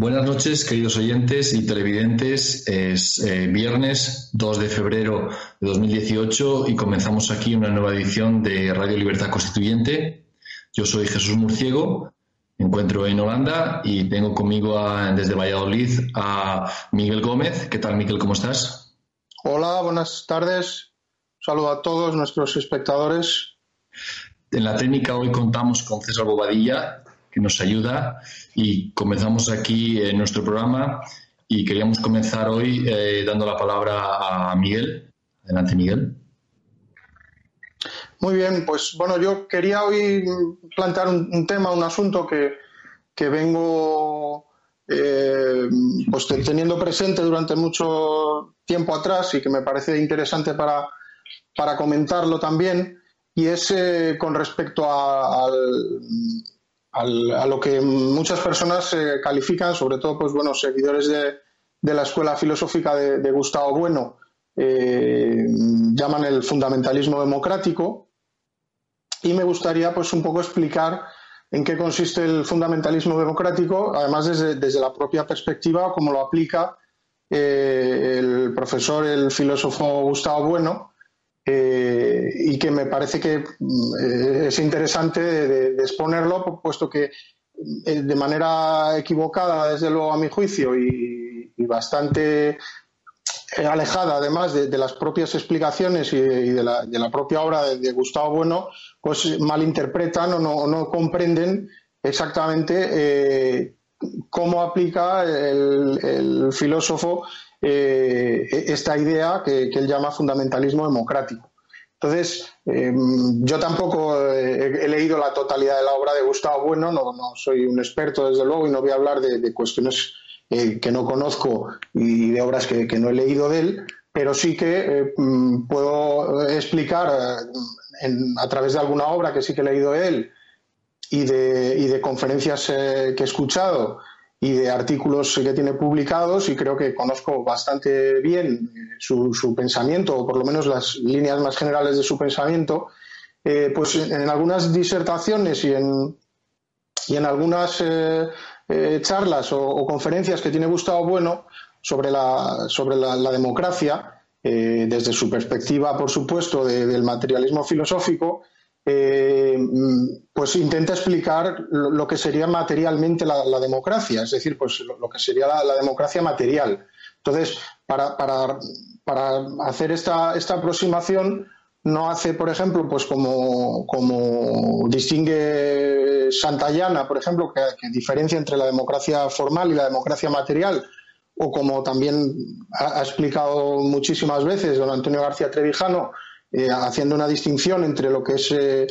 Buenas noches, queridos oyentes y televidentes. Es eh, viernes 2 de febrero de 2018 y comenzamos aquí una nueva edición de Radio Libertad Constituyente. Yo soy Jesús Murciego, me encuentro en Holanda y tengo conmigo desde Valladolid a Miguel Gómez. ¿Qué tal, Miguel? ¿Cómo estás? Hola, buenas tardes. Saludo a todos nuestros espectadores. En la técnica hoy contamos con César Bobadilla, que nos ayuda y comenzamos aquí en nuestro programa y queríamos comenzar hoy eh, dando la palabra a Miguel. Adelante, Miguel. Muy bien, pues bueno, yo quería hoy plantear un, tema, un asunto que, vengo eh, pues teniendo presente durante mucho tiempo atrás y que me parece interesante para, para comentarlo también, y es eh, con respecto al, a lo que muchas personas eh, califican, sobre todo pues bueno, seguidores de, la escuela filosófica de, Gustavo Bueno, eh, llaman el fundamentalismo democrático. Y me gustaría pues un poco explicar en qué consiste el fundamentalismo democrático, además desde, la propia perspectiva, cómo lo aplica eh, el profesor, el filósofo Gustavo Bueno, eh, y que me parece que mm, es interesante de, exponerlo, puesto que eh, de manera equivocada, desde luego a mi juicio, y, bastante eh, alejada además de, las propias explicaciones y, de, la, propia obra de, Gustavo Bueno, pues malinterpretan o no, comprenden exactamente cómo aplica el filósofo eh, esta idea que, él llama fundamentalismo democrático. Entonces, eh, yo tampoco he, leído la totalidad de la obra de Gustavo Bueno, no, soy un experto desde luego y no voy a hablar de, cuestiones eh, que no conozco y de obras que, no he leído de él, pero sí que puedo explicar a través de alguna obra que sí que he leído de él y de, y de conferencias que he escuchado y de artículos que tiene publicados y creo que conozco bastante bien eh, su, pensamiento, o por lo menos las líneas más generales de su pensamiento, eh, pues en algunas disertaciones y en, y en algunas eh, charlas o, conferencias que tiene Gustavo Bueno sobre la, sobre la, democracia, desde su perspectiva, por supuesto, del materialismo filosófico, eh, pues intenta explicar lo, que sería materialmente la, democracia, es decir, pues lo, que sería la, democracia material. Entonces, para, hacer esta, esta, aproximación, no hace, por ejemplo, pues como, como distingue Santayana, por ejemplo, que, diferencia entre la democracia formal y la democracia material, o como también ha explicado muchísimas veces don Antonio García Trevijano, eh, haciendo una distinción entre lo que es eh,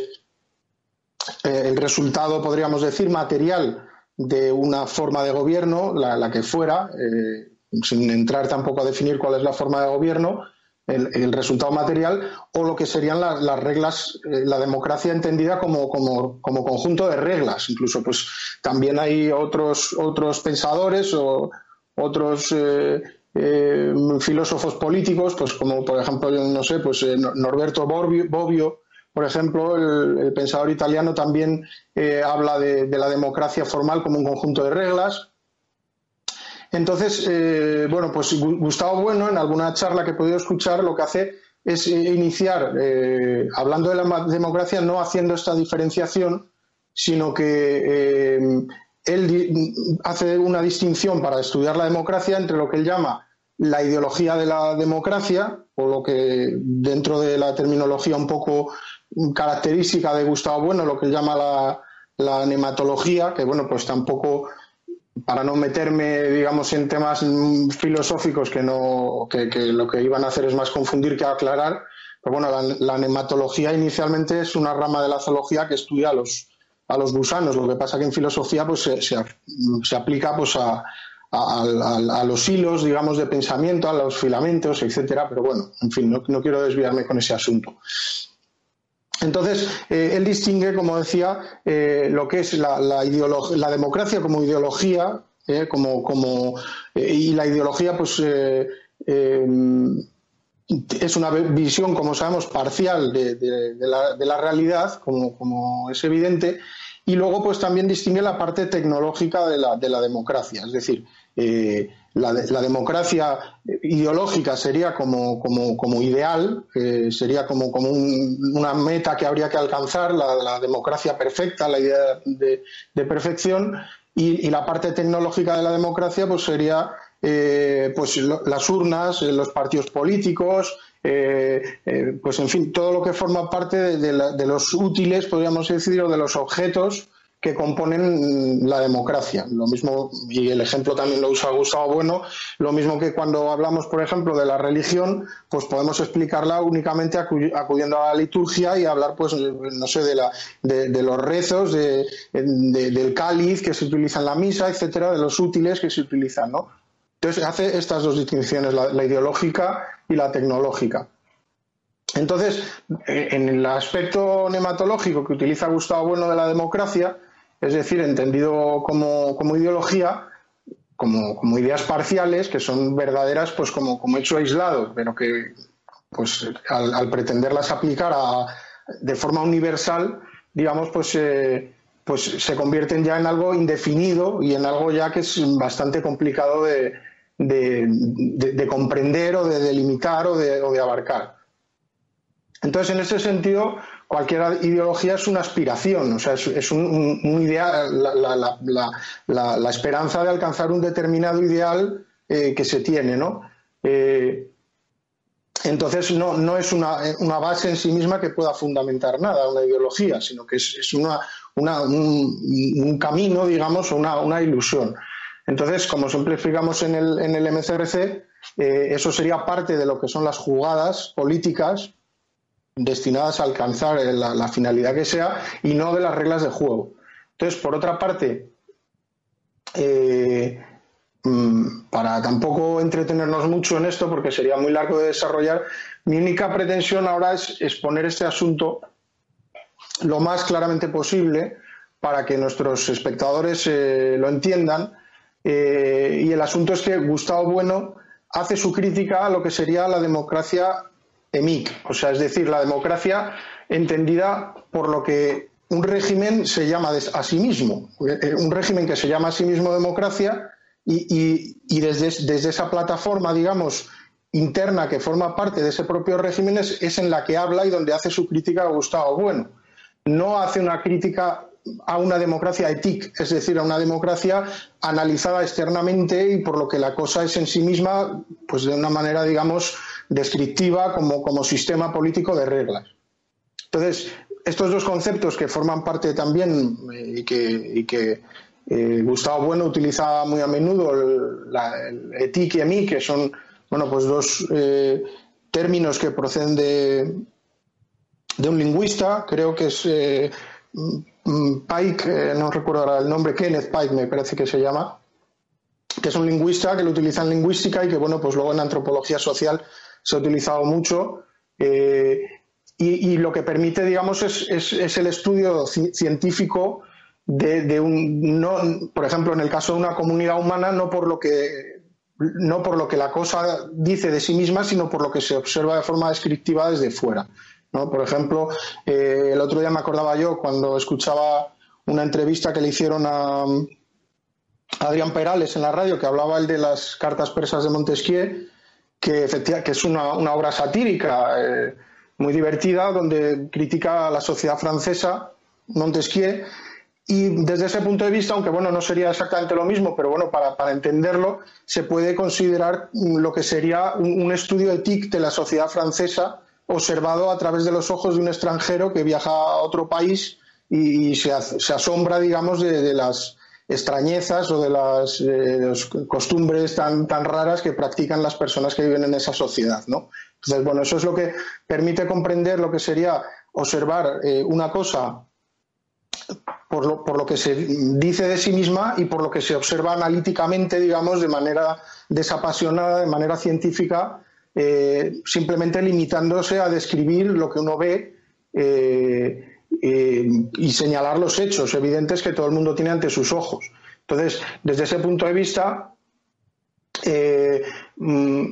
eh, el resultado, podríamos decir, material de una forma de gobierno, la, que fuera, sin entrar tampoco a definir cuál es la forma de gobierno, el, resultado material, o lo que serían las reglas, la democracia entendida como, como, como, conjunto de reglas. Incluso, pues también hay otros, otros pensadores o otros filósofos políticos, pues como por ejemplo, no sé, pues eh, Norberto Bobbio, por ejemplo, el, pensador italiano también eh, habla de, la democracia formal como un conjunto de reglas. Entonces, bueno, pues Gustavo Bueno, en alguna charla que he podido escuchar, lo que hace es iniciar, hablando de la democracia, no haciendo esta diferenciación, sino que él hace una distinción para estudiar la democracia entre lo que él llama la ideología de la democracia, o lo que dentro de la terminología un poco característica de Gustavo Bueno, lo que llama la, la nematología, que bueno, pues tampoco para no meterme, digamos, en temas filosóficos que no, que, lo que iban a hacer es más confundir que aclarar. Pero bueno, la, nematología inicialmente es una rama de la zoología que estudia a los, a los gusanos. Lo que pasa que en filosofía pues se, se, aplica pues a, a, los hilos, digamos, de pensamiento, a los filamentos, etcétera. Pero bueno, en fin, no, no quiero desviarme con ese asunto. Entonces, eh, él distingue, como decía, eh, lo que es la, la, democracia como ideología, eh, como, como y la ideología, pues, es una visión, como sabemos, parcial de, la, de la, realidad, como, es evidente, y luego, pues, también distingue la parte tecnológica de la, de la democracia, es decir, la, democracia ideológica sería como, como, ideal, eh, sería como, como una meta que habría que alcanzar, la, democracia perfecta, la idea de, perfección, y, la parte tecnológica de la democracia pues sería eh, pues las urnas, eh, los partidos políticos, pues en fin, todo lo que forma parte de, de los útiles, podríamos decir, o de los objetos que componen la democracia. Lo mismo, y el ejemplo también lo usa Gustavo Bueno, lo mismo que cuando hablamos, por ejemplo, de la religión, pues podemos explicarla únicamente acudiendo a la liturgia y hablar, pues, no sé, de, la, de, los rezos, de, del cáliz que se utiliza en la misa, etcétera, de los útiles que se utilizan, ¿no? Entonces hace estas dos distinciones, la ideológica y la tecnológica. Entonces, eh, en el aspecto nematológico que utiliza Gustavo Bueno de la democracia, es decir, entendido como, ideología, como, ideas parciales, que son verdaderas pues como, hecho aislado, pero que pues al, pretenderlas aplicar de forma universal, digamos, pues, eh, pues se convierten ya en algo indefinido y en algo ya que es bastante complicado de, comprender o de delimitar o de abarcar. Entonces, en ese sentido, cualquier ideología es una aspiración, o sea, es, un, ideal, la, esperanza de alcanzar un determinado ideal eh, que se tiene, ¿no? Eh, entonces no, es una, base en sí misma que pueda fundamentar nada, una ideología, sino que es, una, un, camino, digamos, o una, ilusión. Entonces, como siempre explicamos en el, en el MCRC, eh, eso sería parte de lo que son las jugadas políticas destinadas a alcanzar la, finalidad que sea y no de las reglas de juego. Entonces, por otra parte, eh, mm, para tampoco entretenernos mucho en esto, porque sería muy largo de desarrollar, mi única pretensión ahora es exponer este asunto lo más claramente posible para que nuestros espectadores eh, lo entiendan. Eh, y el asunto es que Gustavo Bueno hace su crítica a lo que sería la democracia EMIC, o sea, es decir, la democracia entendida por lo que un régimen se llama a sí mismo, eh, un régimen que se llama a sí mismo democracia y, desde, esa plataforma, digamos, interna que forma parte de ese propio régimen es, en la que habla y donde hace su crítica a Gustavo Bueno. No hace una crítica a una democracia ética, es decir, a una democracia analizada externamente y por lo que la cosa es en sí misma, pues de una manera, digamos, descriptiva como, como sistema político de reglas. Entonces, estos dos conceptos que forman parte también eh, y que, eh, Gustavo Bueno utiliza muy a menudo, el, la, el y EMI, que son bueno, pues dos eh, términos que proceden de, de, un lingüista, creo que es Pike, no recuerdo ahora el nombre, Kenneth Pike me parece que se llama, que es un lingüista que lo utiliza en lingüística y que bueno, pues luego en antropología social se ha utilizado mucho. Eh, y, lo que permite, digamos, es, el estudio científico de, un, no, por ejemplo, en el caso de una comunidad humana, no por lo que no por lo que la cosa dice de sí misma, sino por lo que se observa de forma descriptiva desde fuera. Por ejemplo, eh, el otro día me acordaba yo cuando escuchaba una entrevista que le hicieron a, Adrián Perales en la radio, que hablaba él de las cartas persas de Montesquieu, que, que es una, obra satírica eh, muy divertida, donde critica a la sociedad francesa, Montesquieu, y desde ese punto de vista, aunque bueno, no sería exactamente lo mismo, pero bueno, para, entenderlo, se puede considerar lo que sería un, estudio de TIC de la sociedad francesa observado a través de los ojos de un extranjero que viaja a otro país y, se, asombra, digamos, de, las extrañezas o de las, costumbres tan, tan raras que practican las personas que viven en esa sociedad, ¿no? Entonces, bueno, eso es lo que permite comprender lo que sería observar eh, una cosa por lo, por lo, que se dice de sí misma y por lo que se observa analíticamente, digamos, de manera desapasionada, de manera científica, eh, simplemente limitándose a describir lo que uno ve eh, eh, y señalar los hechos evidentes que todo el mundo tiene ante sus ojos. Entonces, desde ese punto de vista, mm,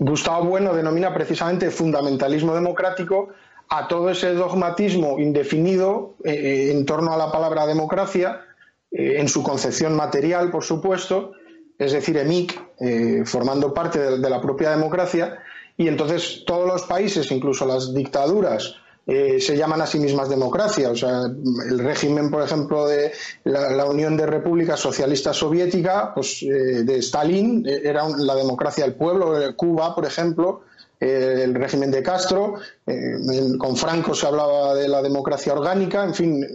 Gustavo Bueno denomina precisamente fundamentalismo democrático a todo ese dogmatismo indefinido en torno a la palabra democracia, en su concepción material, por supuesto, es decir, EMIC, eh, formando parte de, la propia democracia, y entonces todos los países, incluso las dictaduras, se llaman a sí mismas democracia. O sea, el régimen, por ejemplo, de la, Unión de Repúblicas Socialistas Soviética, pues de Stalin, era la democracia del pueblo. Cuba, por ejemplo, eh, el régimen de Castro, eh, con Franco se hablaba de la democracia orgánica, en fin,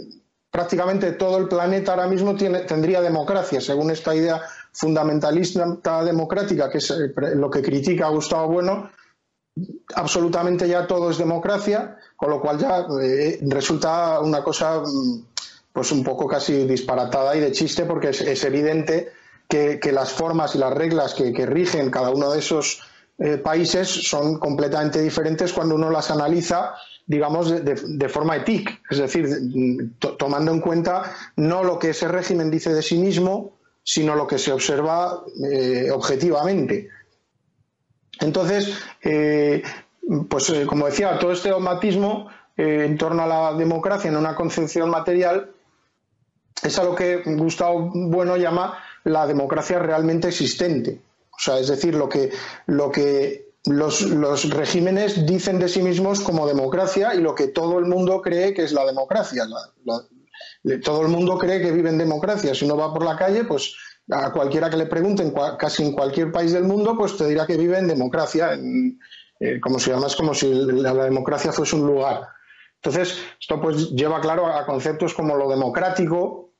prácticamente todo el planeta ahora mismo tiene, tendría democracia, según esta idea fundamentalista democrática, que es eh, lo que critica Gustavo Bueno, absolutamente ya todo es democracia, con lo cual ya resulta una cosa mm, pues un poco casi disparatada y de chiste, porque es, evidente que, las formas y las reglas que rigen cada uno de esos eh, países son completamente diferentes cuando uno las analiza, digamos, de, forma ética, es decir, tomando en cuenta no lo que ese régimen dice de sí mismo, sino lo que se observa eh, objetivamente. Entonces, eh, pues como decía, todo este dogmatismo en torno a la democracia en una concepción material es a lo que Gustavo Bueno llama la democracia realmente existente. O sea, es decir, lo que, lo que los, regímenes dicen de sí mismos como democracia y lo que todo el mundo cree que es la democracia. Todo el mundo cree que vive en democracia. Si uno va por la calle, pues a cualquiera que le pregunten, casi en cualquier país del mundo, pues te dirá que vive en democracia, eh, como si además como si la, democracia fuese un lugar. Entonces, esto pues lleva claro a conceptos como lo democrático,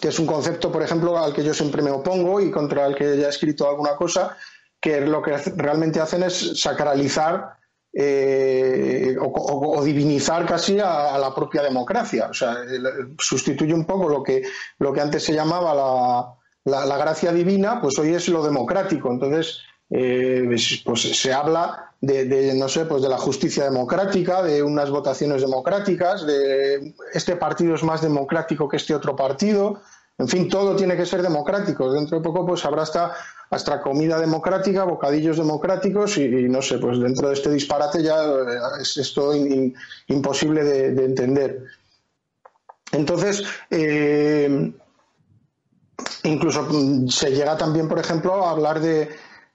que es un concepto, por ejemplo, al que yo siempre me opongo y contra el que ya he escrito alguna cosa, que lo que realmente hacen es sacralizar eh, o, divinizar casi a, la propia democracia. O sea, sustituye un poco lo que, lo que antes se llamaba la, gracia divina, pues hoy es lo democrático. Entonces, eh, pues se habla de, no sé, pues de la justicia democrática, de unas votaciones democráticas, de este partido es más democrático que este otro partido. En fin, todo tiene que ser democrático. Dentro de poco, pues habrá hasta, hasta comida democrática, bocadillos democráticos y, no sé, pues dentro de este disparate ya eh, es, esto imposible de, entender. Entonces, eh, incluso se llega también, por ejemplo, a hablar de,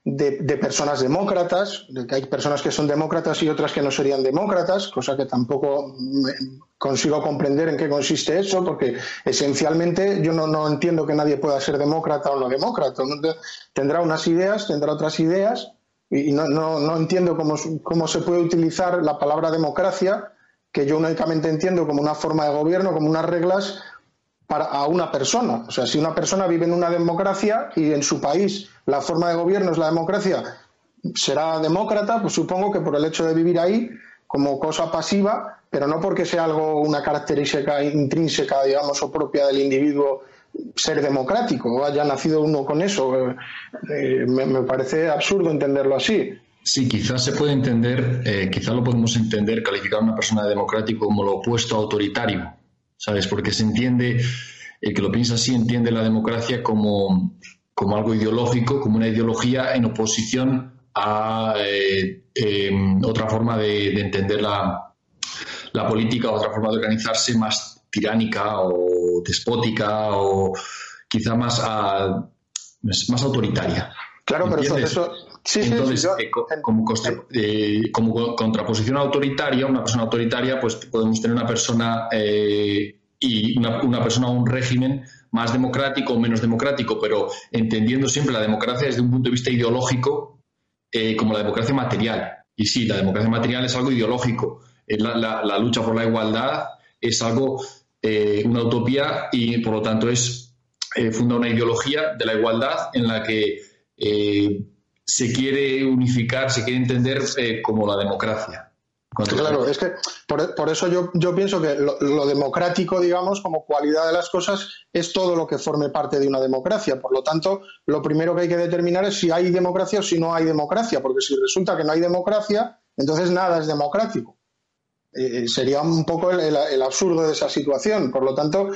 de, personas demócratas, de que hay personas que son demócratas y otras que no serían demócratas, cosa que tampoco consigo comprender en qué consiste eso, porque esencialmente yo no, entiendo que nadie pueda ser demócrata o no demócrata. Tendrá unas ideas, tendrá otras ideas, y no, no, entiendo cómo, cómo se puede utilizar la palabra democracia, que yo únicamente entiendo como una forma de gobierno, como unas reglas para, a una persona. O sea, si una persona vive en una democracia y en su país la forma de gobierno es la democracia, será demócrata, pues supongo que por el hecho de vivir ahí como cosa pasiva, pero no porque sea algo, una característica intrínseca, digamos, o propia del individuo ser democrático, o haya nacido uno con eso. Eh, me, parece absurdo entenderlo así. Sí, quizás se puede entender, eh, quizás lo podemos entender, calificar a una persona de democrático como lo opuesto a autoritario, ¿sabes? Porque se entiende, el que lo piensa así entiende la democracia como como algo ideológico, como una ideología en oposición a eh, em, otra forma de, entender la, la, política, otra forma de organizarse más tiránica o despótica o quizá más, más autoritaria. Claro, pero eso, Sí, Entonces, eh, como, eh, como, contraposición autoritaria, una persona autoritaria, pues podemos tener una persona y una, persona o un régimen más democrático o menos democrático, pero entendiendo siempre la democracia desde un punto de vista ideológico eh, como la democracia material. Y sí, la democracia material es algo ideológico. La, lucha por la igualdad es algo, eh, una utopía y por lo tanto es eh, funda una ideología de la igualdad en la que se quiere unificar, se quiere entender como la democracia. Claro, es que por, eso yo, yo, pienso que lo, democrático, digamos, como cualidad de las cosas, es todo lo que forme parte de una democracia. Por lo tanto, lo primero que hay que determinar es si hay democracia o si no hay democracia, porque si resulta que no hay democracia, entonces nada es democrático. Eh, sería un poco el, absurdo de esa situación. Por lo tanto,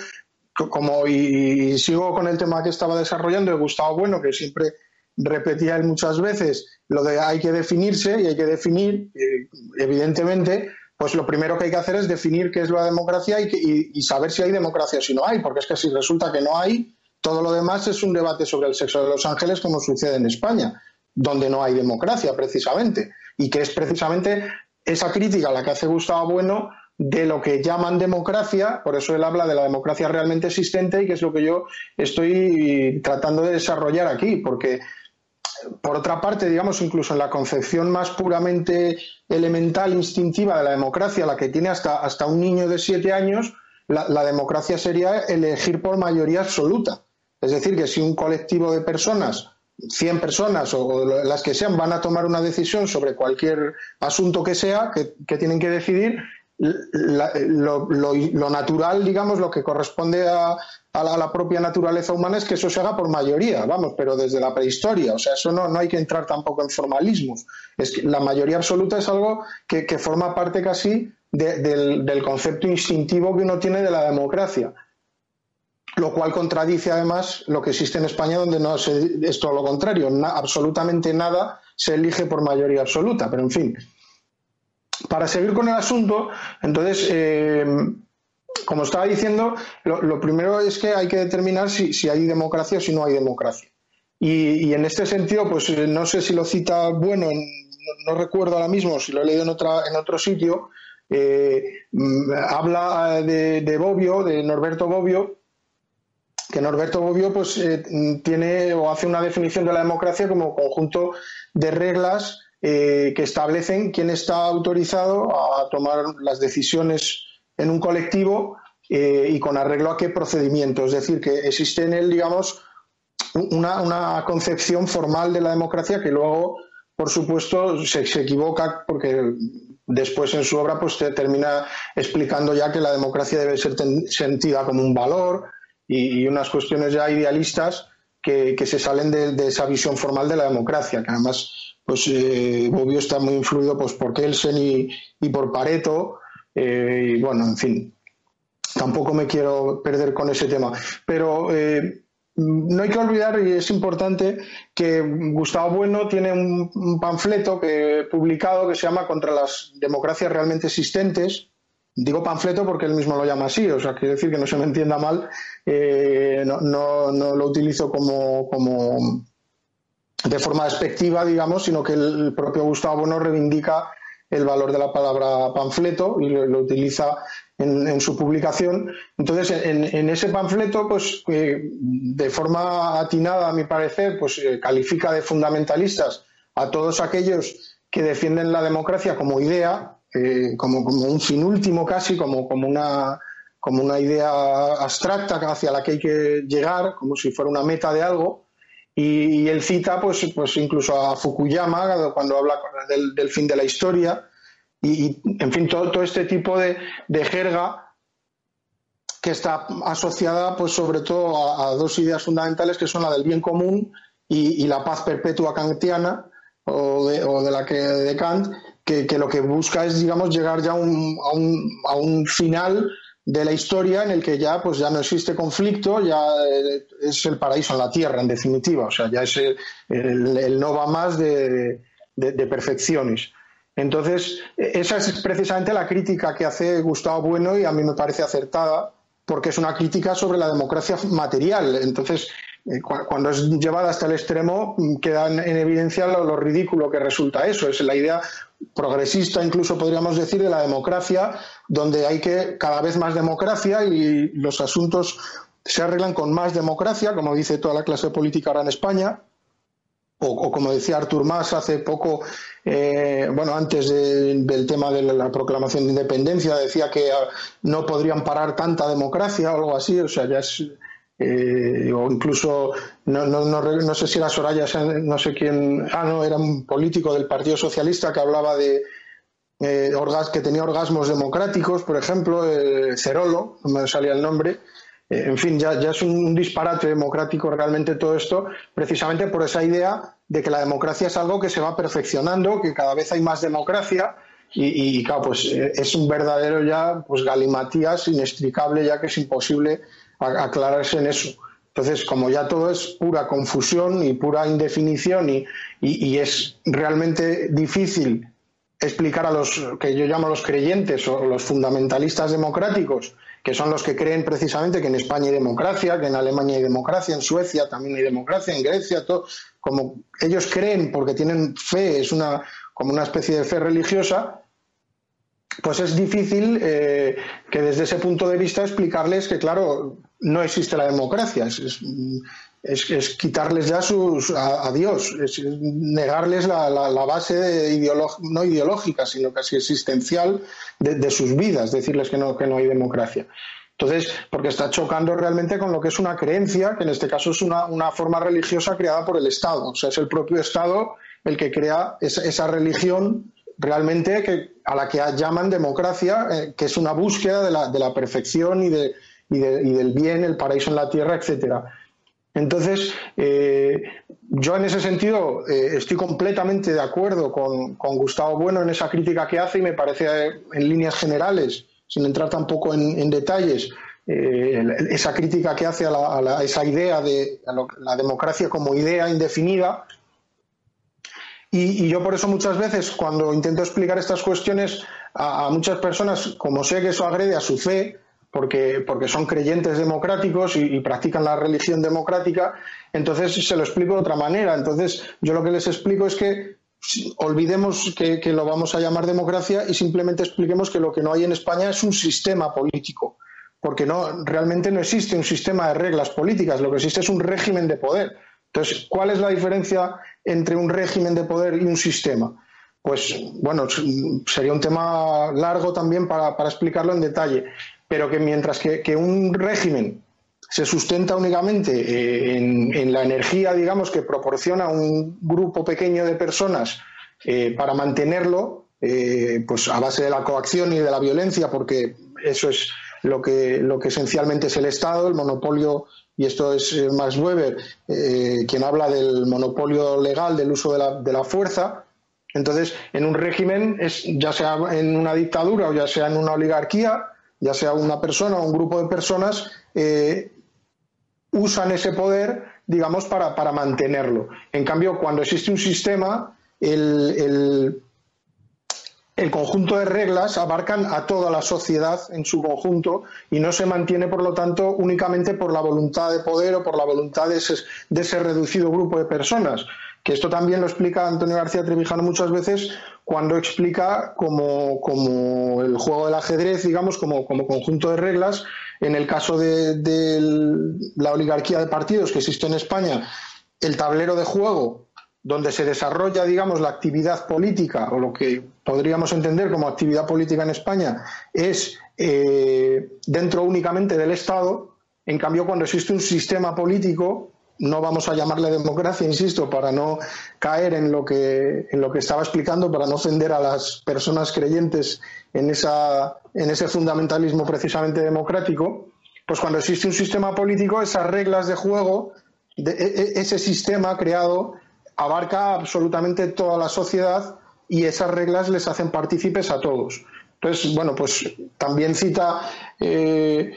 como y, sigo con el tema que estaba desarrollando, Gustavo Bueno, que siempre repetía él muchas veces, lo de hay que definirse y hay que definir, eh, evidentemente, pues lo primero que hay que hacer es definir qué es la democracia y, saber si hay democracia o si no hay, porque es que si resulta que no hay, todo lo demás es un debate sobre el sexo de los ángeles como sucede en España, donde no hay democracia precisamente, y que es precisamente esa crítica la que hace Gustavo Bueno de lo que llaman democracia, por eso él habla de la democracia realmente existente y que es lo que yo estoy tratando de desarrollar aquí, porque por otra parte, digamos, incluso en la concepción más puramente elemental, instintiva de la democracia, la que tiene hasta, hasta un niño de siete años, la, democracia sería elegir por mayoría absoluta. Es decir, que si un colectivo de personas, 100 personas o, las que sean, van a tomar una decisión sobre cualquier asunto que sea, que tienen que decidir, lo, natural, digamos, lo que corresponde a, la, propia naturaleza humana es que eso se haga por mayoría, vamos, pero desde la prehistoria. O sea, eso no, no hay que entrar tampoco en formalismos. Es que la mayoría absoluta es algo que, forma parte casi del, concepto instintivo que uno tiene de la democracia. Lo cual contradice además lo que existe en España, donde no es todo lo contrario. absolutamente nada se elige por mayoría absoluta. Pero en fin, para seguir con el asunto, entonces, eh, como estaba diciendo, lo, primero es que hay que determinar si, hay democracia o si no hay democracia. Y, en este sentido, pues eh, no sé si lo cita bueno, no, recuerdo ahora mismo, si lo he leído en, otra, en otro sitio, eh, mm, habla de, de, Bobbio, de Norberto Bobbio, que Norberto Bobbio pues, tiene o hace una definición de la democracia como conjunto de reglas eh, que establecen quién está autorizado a tomar las decisiones en un colectivo eh, y con arreglo a qué procedimiento. Es decir, que existe en él, digamos, una, concepción formal de la democracia que luego, por supuesto, se, equivoca porque después en su obra pues termina explicando ya que la democracia debe ser sentida como un valor y, unas cuestiones ya idealistas que, se salen de, esa visión formal de la democracia, que además pues eh, está muy influido pues, por Kelsen y, por Pareto, eh, y bueno, en fin, tampoco me quiero perder con ese tema. Pero eh, no hay que olvidar, y es importante, que Gustavo Bueno tiene un, panfleto publicado que se llama Contra las democracias realmente existentes. Digo panfleto porque él mismo lo llama así, o sea, quiere decir que no se me entienda mal, eh, no, no, no, lo utilizo como, como de forma despectiva, digamos, sino que el propio Gustavo Bueno reivindica el valor de la palabra panfleto y lo, utiliza en, su publicación. Entonces, en, ese panfleto, pues, de forma atinada, a mi parecer, pues eh, califica de fundamentalistas a todos aquellos que defienden la democracia como idea, eh, como, un fin último casi, como, como, una, como una idea abstracta hacia la que hay que llegar, como si fuera una meta de algo y, él cita, pues, pues incluso a Fukuyama cuando habla del, fin de la historia. Y, en fin, todo, todo este tipo de, jerga que está asociada, pues sobre todo a, dos ideas fundamentales que son la del bien común y, la paz perpetua kantiana o de, o de la que de Kant, que, lo que busca es, digamos, llegar ya a, un, a un final de la historia en el que ya pues ya no existe conflicto, ya eh, es el paraíso en la tierra, en definitiva, o sea, ya es el, no va más de, perfecciones. Entonces, esa es precisamente la crítica que hace Gustavo Bueno y a mí me parece acertada, porque es una crítica sobre la democracia material. Entonces, cuando es llevada hasta el extremo, mm, queda en evidencia lo, ridículo que resulta eso. Es la idea progresista, incluso podríamos decir, de la democracia, donde hay que cada vez más democracia y los asuntos se arreglan con más democracia, como dice toda la clase política ahora en España, o, como decía Artur Mas hace poco, eh, bueno, antes del tema de la proclamación de independencia, decía que ah, no podrían parar tanta democracia o algo así, o sea, ya es. Eh, o incluso, no, no, no, sé si era Soraya, no sé quién, ah, no, era un político del Partido Socialista que hablaba de, eh, que tenía orgasmos democráticos, por ejemplo, Cerolo, no me salía el nombre, eh, en fin, ya, es un, disparate democrático realmente todo esto, precisamente por esa idea de que la democracia es algo que se va perfeccionando, que cada vez hay más democracia y, claro, pues eh, es un verdadero ya, pues galimatías inextricable ya que es imposible aclararse en eso. Entonces, como ya todo es pura confusión y pura indefinición y es realmente difícil explicar a los que yo llamo los creyentes o los fundamentalistas democráticos que son los que creen precisamente que en España hay democracia, que en Alemania hay democracia, en Suecia también hay democracia, en Grecia, todo, como ellos creen porque tienen fe, es una como una especie de fe religiosa, pues es difícil eh, que desde ese punto de vista explicarles que, claro, no existe la democracia. Es, es, quitarles ya sus, a, Dios, es negarles la, base no ideológica, sino casi existencial de, sus vidas, decirles que no, que no hay democracia. Entonces, porque está chocando realmente con lo que es una creencia, que en este caso es una, una forma religiosa creada por el Estado. O sea, es el propio Estado el que crea esa, religión realmente que, a la que llaman democracia, eh, que es una búsqueda de la, de la perfección y, de, y, y, del bien, el paraíso en la tierra, etcétera. Entonces, eh, yo en ese sentido eh, estoy completamente de acuerdo con, Gustavo Bueno en esa crítica que hace y me parece en líneas generales, sin entrar tampoco en, detalles, esa crítica que hace a, esa idea de la democracia como idea indefinida. Y, yo por eso muchas veces cuando intento explicar estas cuestiones a muchas personas, como sé que eso agrede a su fe, porque, porque son creyentes democráticos y, practican la religión democrática, entonces se lo explico de otra manera. Entonces, yo lo que les explico es que olvidemos que, lo vamos a llamar democracia y simplemente expliquemos que lo que no hay en España es un sistema político, porque no, realmente no existe un sistema de reglas políticas, lo que existe es un régimen de poder. Entonces, ¿cuál es la diferencia entre un régimen de poder y un sistema? Pues bueno, sería un tema largo también para explicarlo en detalle pero que mientras que, un régimen se sustenta únicamente eh, en, la energía, digamos, que proporciona un grupo pequeño de personas eh, para mantenerlo, eh, pues a base de la coacción y de la violencia, porque eso es lo que, lo que esencialmente es el Estado, el monopolio, y esto es Max Weber, quien habla del monopolio legal del uso de la, fuerza. Entonces, en un régimen, es, ya sea en una dictadura o ya sea en una oligarquía, ya sea una persona o un grupo de personas, eh, usan ese poder, digamos, para, para, mantenerlo. En cambio, cuando existe un sistema, el, conjunto de reglas abarcan a toda la sociedad en su conjunto y no se mantiene, por lo tanto, únicamente por la voluntad de poder o por la voluntad de de ese reducido grupo de personas que esto también lo explica Antonio García Trevijano muchas veces cuando explica como, como el juego del ajedrez, digamos, como, como, conjunto de reglas. En el caso de, la oligarquía de partidos que existe en España, el tablero de juego donde se desarrolla, digamos, la actividad política o lo que podríamos entender como actividad política en España es eh, dentro únicamente del Estado. En cambio, cuando existe un sistema político no vamos a llamarle democracia, insisto, para no caer en lo que, en lo que estaba explicando, para no ofender a las personas creyentes en, esa, en ese fundamentalismo precisamente democrático, pues cuando existe un sistema político, esas reglas de juego, e, e, ese sistema creado, abarca absolutamente toda la sociedad y esas reglas les hacen partícipes a todos. Entonces, bueno, pues también cita eh,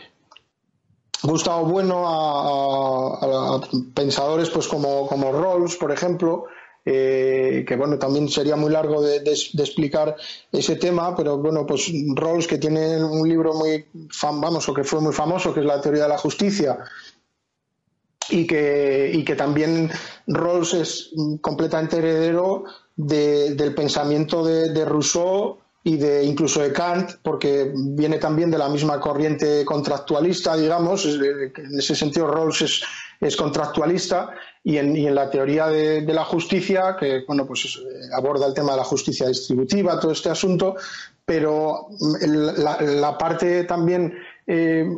Gustavo Bueno a, pensadores pues como, como Rawls, por ejemplo, eh, que bueno, también sería muy largo de, explicar ese tema, pero bueno, pues Rawls que tiene un libro muy famoso, que fue muy famoso, que es la teoría de la justicia, y que, y que también Rawls es completamente heredero del pensamiento de, Rousseau y de incluso de Kant, porque viene también de la misma corriente contractualista, digamos, en ese sentido Rawls es, contractualista y en, y en la teoría de, la justicia, que bueno, pues aborda el tema de la justicia distributiva, todo este asunto, pero la, parte también eh,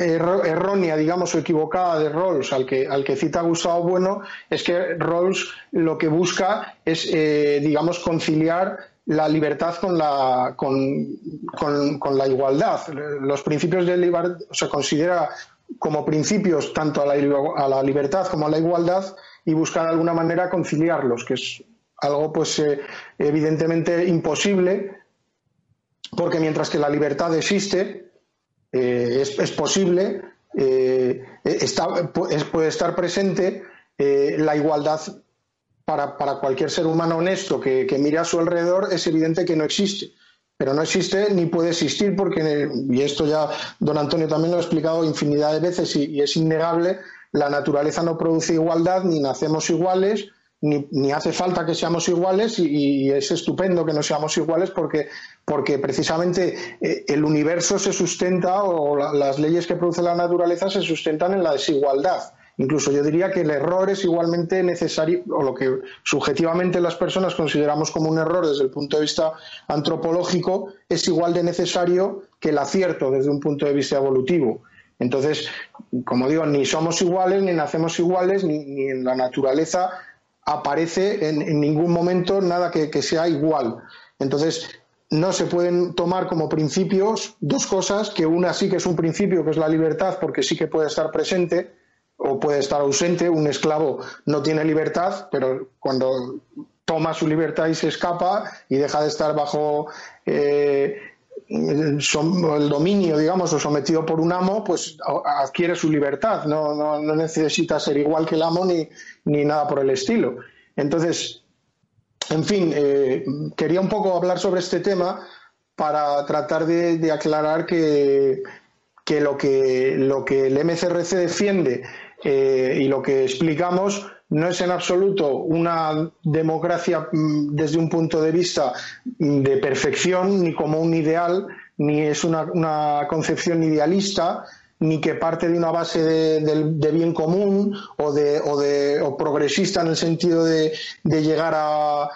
errónea, digamos, o equivocada de Rawls, al que, al que cita Gustavo Bueno, es que Rawls lo que busca es, eh, digamos, conciliar la libertad con la, con, la igualdad. Los principios de libertad se considera como principios tanto a la, a la, libertad como a la igualdad y buscar de alguna manera conciliarlos, que es algo pues eh, evidentemente imposible, porque mientras que la libertad existe, eh, es, posible, eh, puede estar presente eh, la igualdad para, cualquier ser humano honesto que, mire a su alrededor, es evidente que no existe. Pero no existe ni puede existir porque, y esto ya don Antonio también lo ha explicado infinidad de veces y es innegable, la naturaleza no produce igualdad, ni nacemos iguales, ni, hace falta que seamos iguales y, es estupendo que no seamos iguales porque, porque precisamente eh, el universo se sustenta o las leyes que produce la naturaleza se sustentan en la desigualdad. Incluso yo diría que el error es igualmente necesario, o lo que subjetivamente las personas consideramos como un error desde el punto de vista antropológico, es igual de necesario que el acierto desde un punto de vista evolutivo. Entonces, como digo, ni somos iguales, ni nacemos iguales, ni en la naturaleza aparece en, ningún momento nada que, sea igual. Entonces, no se pueden tomar como principios dos cosas, que una sí que es un principio, que es la libertad, porque sí que puede estar presente o puede estar ausente. Un esclavo no tiene libertad, pero cuando toma su libertad y se escapa y deja de estar bajo eh, el dominio, digamos, o sometido por un amo, pues adquiere su libertad. No, no, no necesita ser igual que el amo ni, ni nada por el estilo. Entonces, en fin, eh, quería un poco hablar sobre este tema para tratar de, aclarar que, que, lo que lo que el MCRC defiende eh, y lo que explicamos no es en absoluto una democracia mm, desde un punto de vista de perfección, ni como un ideal, ni es una, concepción idealista, ni que parte de una base de, bien común o, de, o, de, o progresista en el sentido de, llegar a,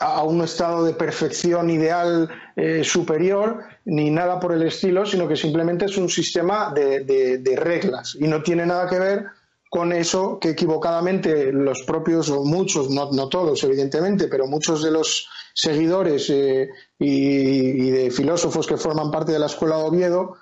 a un estado de perfección ideal eh, superior, ni nada por el estilo, sino que simplemente es un sistema de reglas. Y no tiene nada que ver con eso que equivocadamente los propios, o muchos, no, no todos evidentemente, pero muchos de los seguidores eh, y, de filósofos que forman parte de la Escuela de Oviedo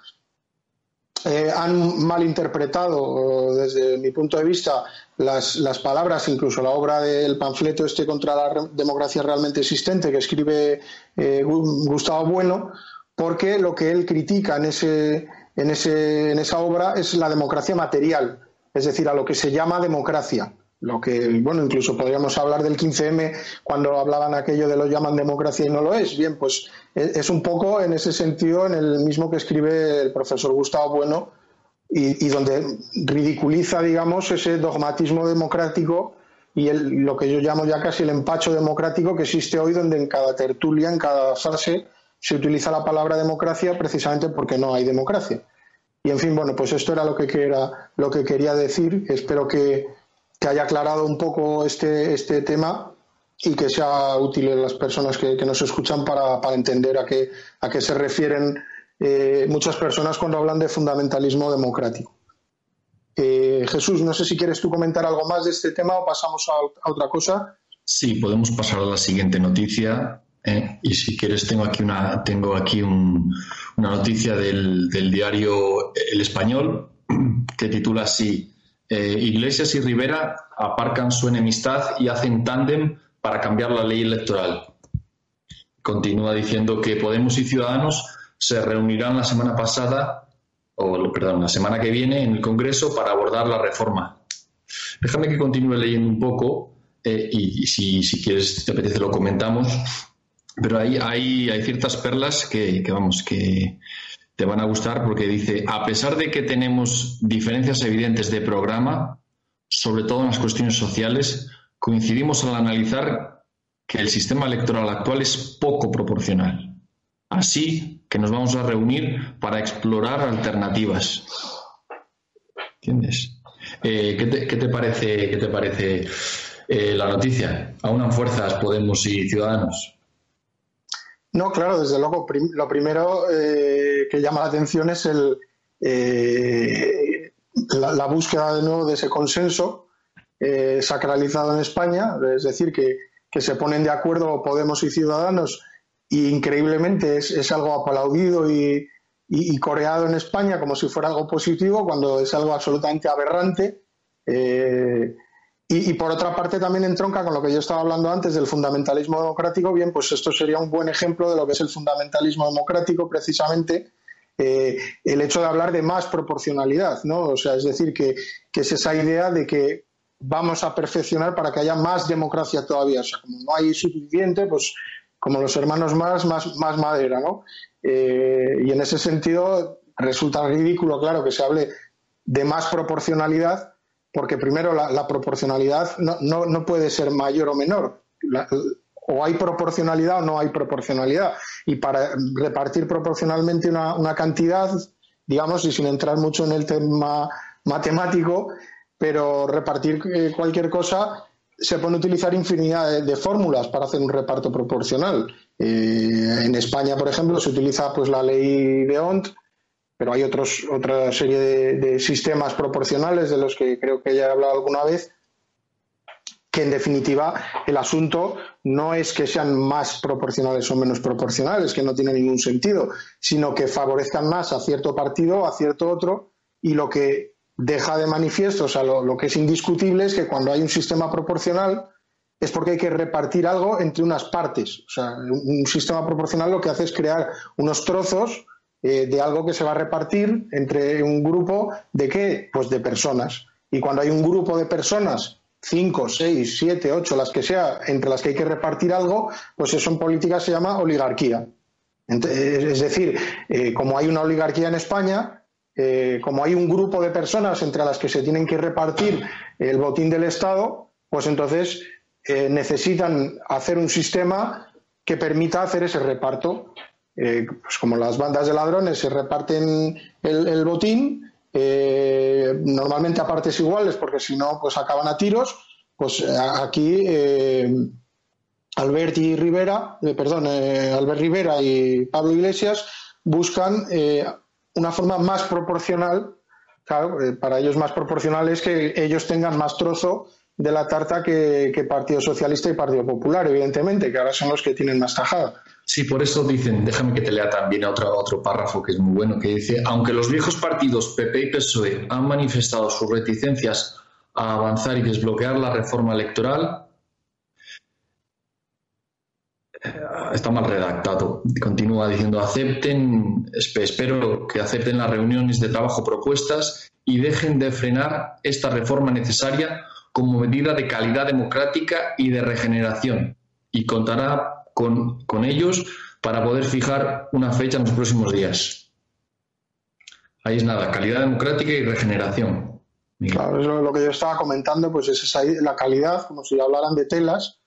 eh, han malinterpretado desde mi punto de vista las, las, palabras, incluso la obra del panfleto este contra la democracia realmente existente que escribe eh, Gustavo Bueno, porque lo que él critica en, ese, en, ese, en esa obra es la democracia material es decir, a lo que se llama democracia. Lo que, bueno, incluso podríamos hablar del 15M cuando hablaban aquello de lo llaman democracia y no lo es. Bien, pues e, es un poco en ese sentido en el mismo que escribe el profesor Gustavo Bueno y, donde ridiculiza, digamos, ese dogmatismo democrático y lo que yo llamo ya casi el empacho democrático que existe hoy, donde en cada tertulia, en cada fase, se utiliza la palabra democracia precisamente porque no hay democracia. Y en fin, bueno, pues esto era lo que, era, lo que quería decir. Espero que, haya aclarado un poco este, este tema y que sea útil a las personas que, nos escuchan para, entender a qué, a qué se refieren eh, muchas personas cuando hablan de fundamentalismo democrático. Eh, Jesús, no sé si quieres tú comentar algo más de este tema o pasamos a, a otra cosa. Sí, podemos pasar a la siguiente noticia. Eh, y si quieres, tengo aquí una, tengo aquí una noticia del, diario El Español que titula así: eh, Iglesias y Rivera aparcan su enemistad y hacen tándem para cambiar la ley electoral. Continúa diciendo que Podemos y Ciudadanos se reunirán la semana pasada, o perdón, la semana que viene en el Congreso para abordar la reforma. Déjame que continúe leyendo un poco eh, y, si, si quieres, te apetece, lo comentamos pero hay, hay, hay ciertas perlas que, vamos, que te van a gustar porque dice, a pesar de que tenemos diferencias evidentes de programa, sobre todo en las cuestiones sociales, coincidimos al analizar que el sistema electoral actual es poco proporcional. Así que nos vamos a reunir para explorar alternativas. ¿Entiendes? Eh, ¿qué, te, parece, qué te parece eh, la noticia? ¿Aunan fuerzas Podemos y Ciudadanos? No, claro, desde luego. lo primero eh, que llama la atención es el, la, búsqueda de nuevo de ese consenso sacralizado en España, es decir, que, se ponen de acuerdo Podemos y Ciudadanos y increíblemente es, algo aplaudido y, coreado en España como si fuera algo positivo cuando es algo absolutamente aberrante. Eh, y, por otra parte también entronca con lo que yo estaba hablando antes del fundamentalismo democrático. Bien, pues esto sería un buen ejemplo de lo que es el fundamentalismo democrático, precisamente eh, el hecho de hablar de más proporcionalidad, ¿no? O sea, es decir, que, que es esa idea de que vamos a perfeccionar para que haya más democracia todavía. O sea, como no hay suficiente, pues como los hermanos más, más, más madera, ¿no? Eh, y en ese sentido resulta ridículo, claro, que se hable de más proporcionalidad, porque primero la, proporcionalidad no, no, no, puede ser mayor o menor. o hay proporcionalidad o no hay proporcionalidad. Y para repartir proporcionalmente una, una cantidad, digamos, y sin entrar mucho en el tema matemático, pero repartir eh, cualquier cosa se pueden utilizar infinidad de, fórmulas para hacer un reparto proporcional. Eh, en España, por ejemplo, se utiliza pues la ley de Ont, pero hay otros, otra serie de, sistemas proporcionales de los que creo que ya he hablado alguna vez, que en definitiva el asunto no es que sean más proporcionales o menos proporcionales, que no tiene ningún sentido, sino que favorezcan más a cierto partido o a cierto otro y lo que deja de manifiesto, o sea, lo, que es indiscutible es que cuando hay un sistema proporcional es porque hay que repartir algo entre unas partes. O sea, un sistema proporcional lo que hace es crear unos trozos eh, de algo que se va a repartir entre un grupo de qué? Pues de personas. Y cuando hay un grupo de personas, cinco, seis, siete, ocho, las que sea, entre las que hay que repartir algo, pues eso en política se llama oligarquía. Es decir, eh, como hay una oligarquía en España, eh, como hay un grupo de personas entre las que se tienen que repartir el botín del Estado, pues entonces necesitan hacer un sistema que permita hacer ese reparto. Eh, pues como las bandas de ladrones se reparten el, botín, normalmente a partes iguales, porque si no, pues acaban a tiros, pues aquí Albert y Rivera, perdón, Albert Rivera y Pablo Iglesias buscan una forma más proporcional, eh, para ellos más proporcional es que ellos tengan más trozo de la tarta que, Partido Socialista y Partido Popular, evidentemente, que ahora son los que tienen más tajada. Sí, por eso dicen, déjame que te lea también otro, otro párrafo que es muy bueno, que dice, aunque los viejos partidos PP y PSOE han manifestado sus reticencias a avanzar y desbloquear la reforma electoral, está mal redactado. Continúa diciendo, acepten, espero que acepten las reuniones de trabajo propuestas y dejen de frenar esta reforma necesaria como medida de calidad democrática y de regeneración y contará con, ellos para poder fijar una fecha en los próximos días. Ahí es nada, calidad democrática y regeneración. Claro, es lo que yo estaba comentando, pues es esa, la calidad, como si hablaran de telas,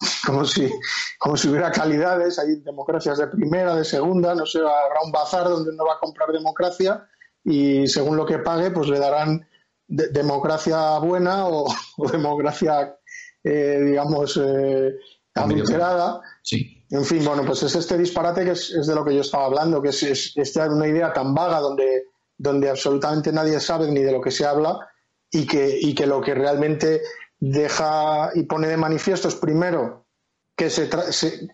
como si, como si hubiera calidades, hay democracias de primera, de segunda, no sé, habrá un bazar donde uno va a comprar democracia y según lo que pague, pues le darán democracia buena o, democracia, eh, digamos, eh, adulterada. Sí. En fin, bueno, pues es este disparate que es, de lo que yo estaba hablando, que es, es, una idea tan vaga donde, donde absolutamente nadie sabe ni de lo que se habla y que, y que lo que realmente deja y pone de manifiesto es primero que, se,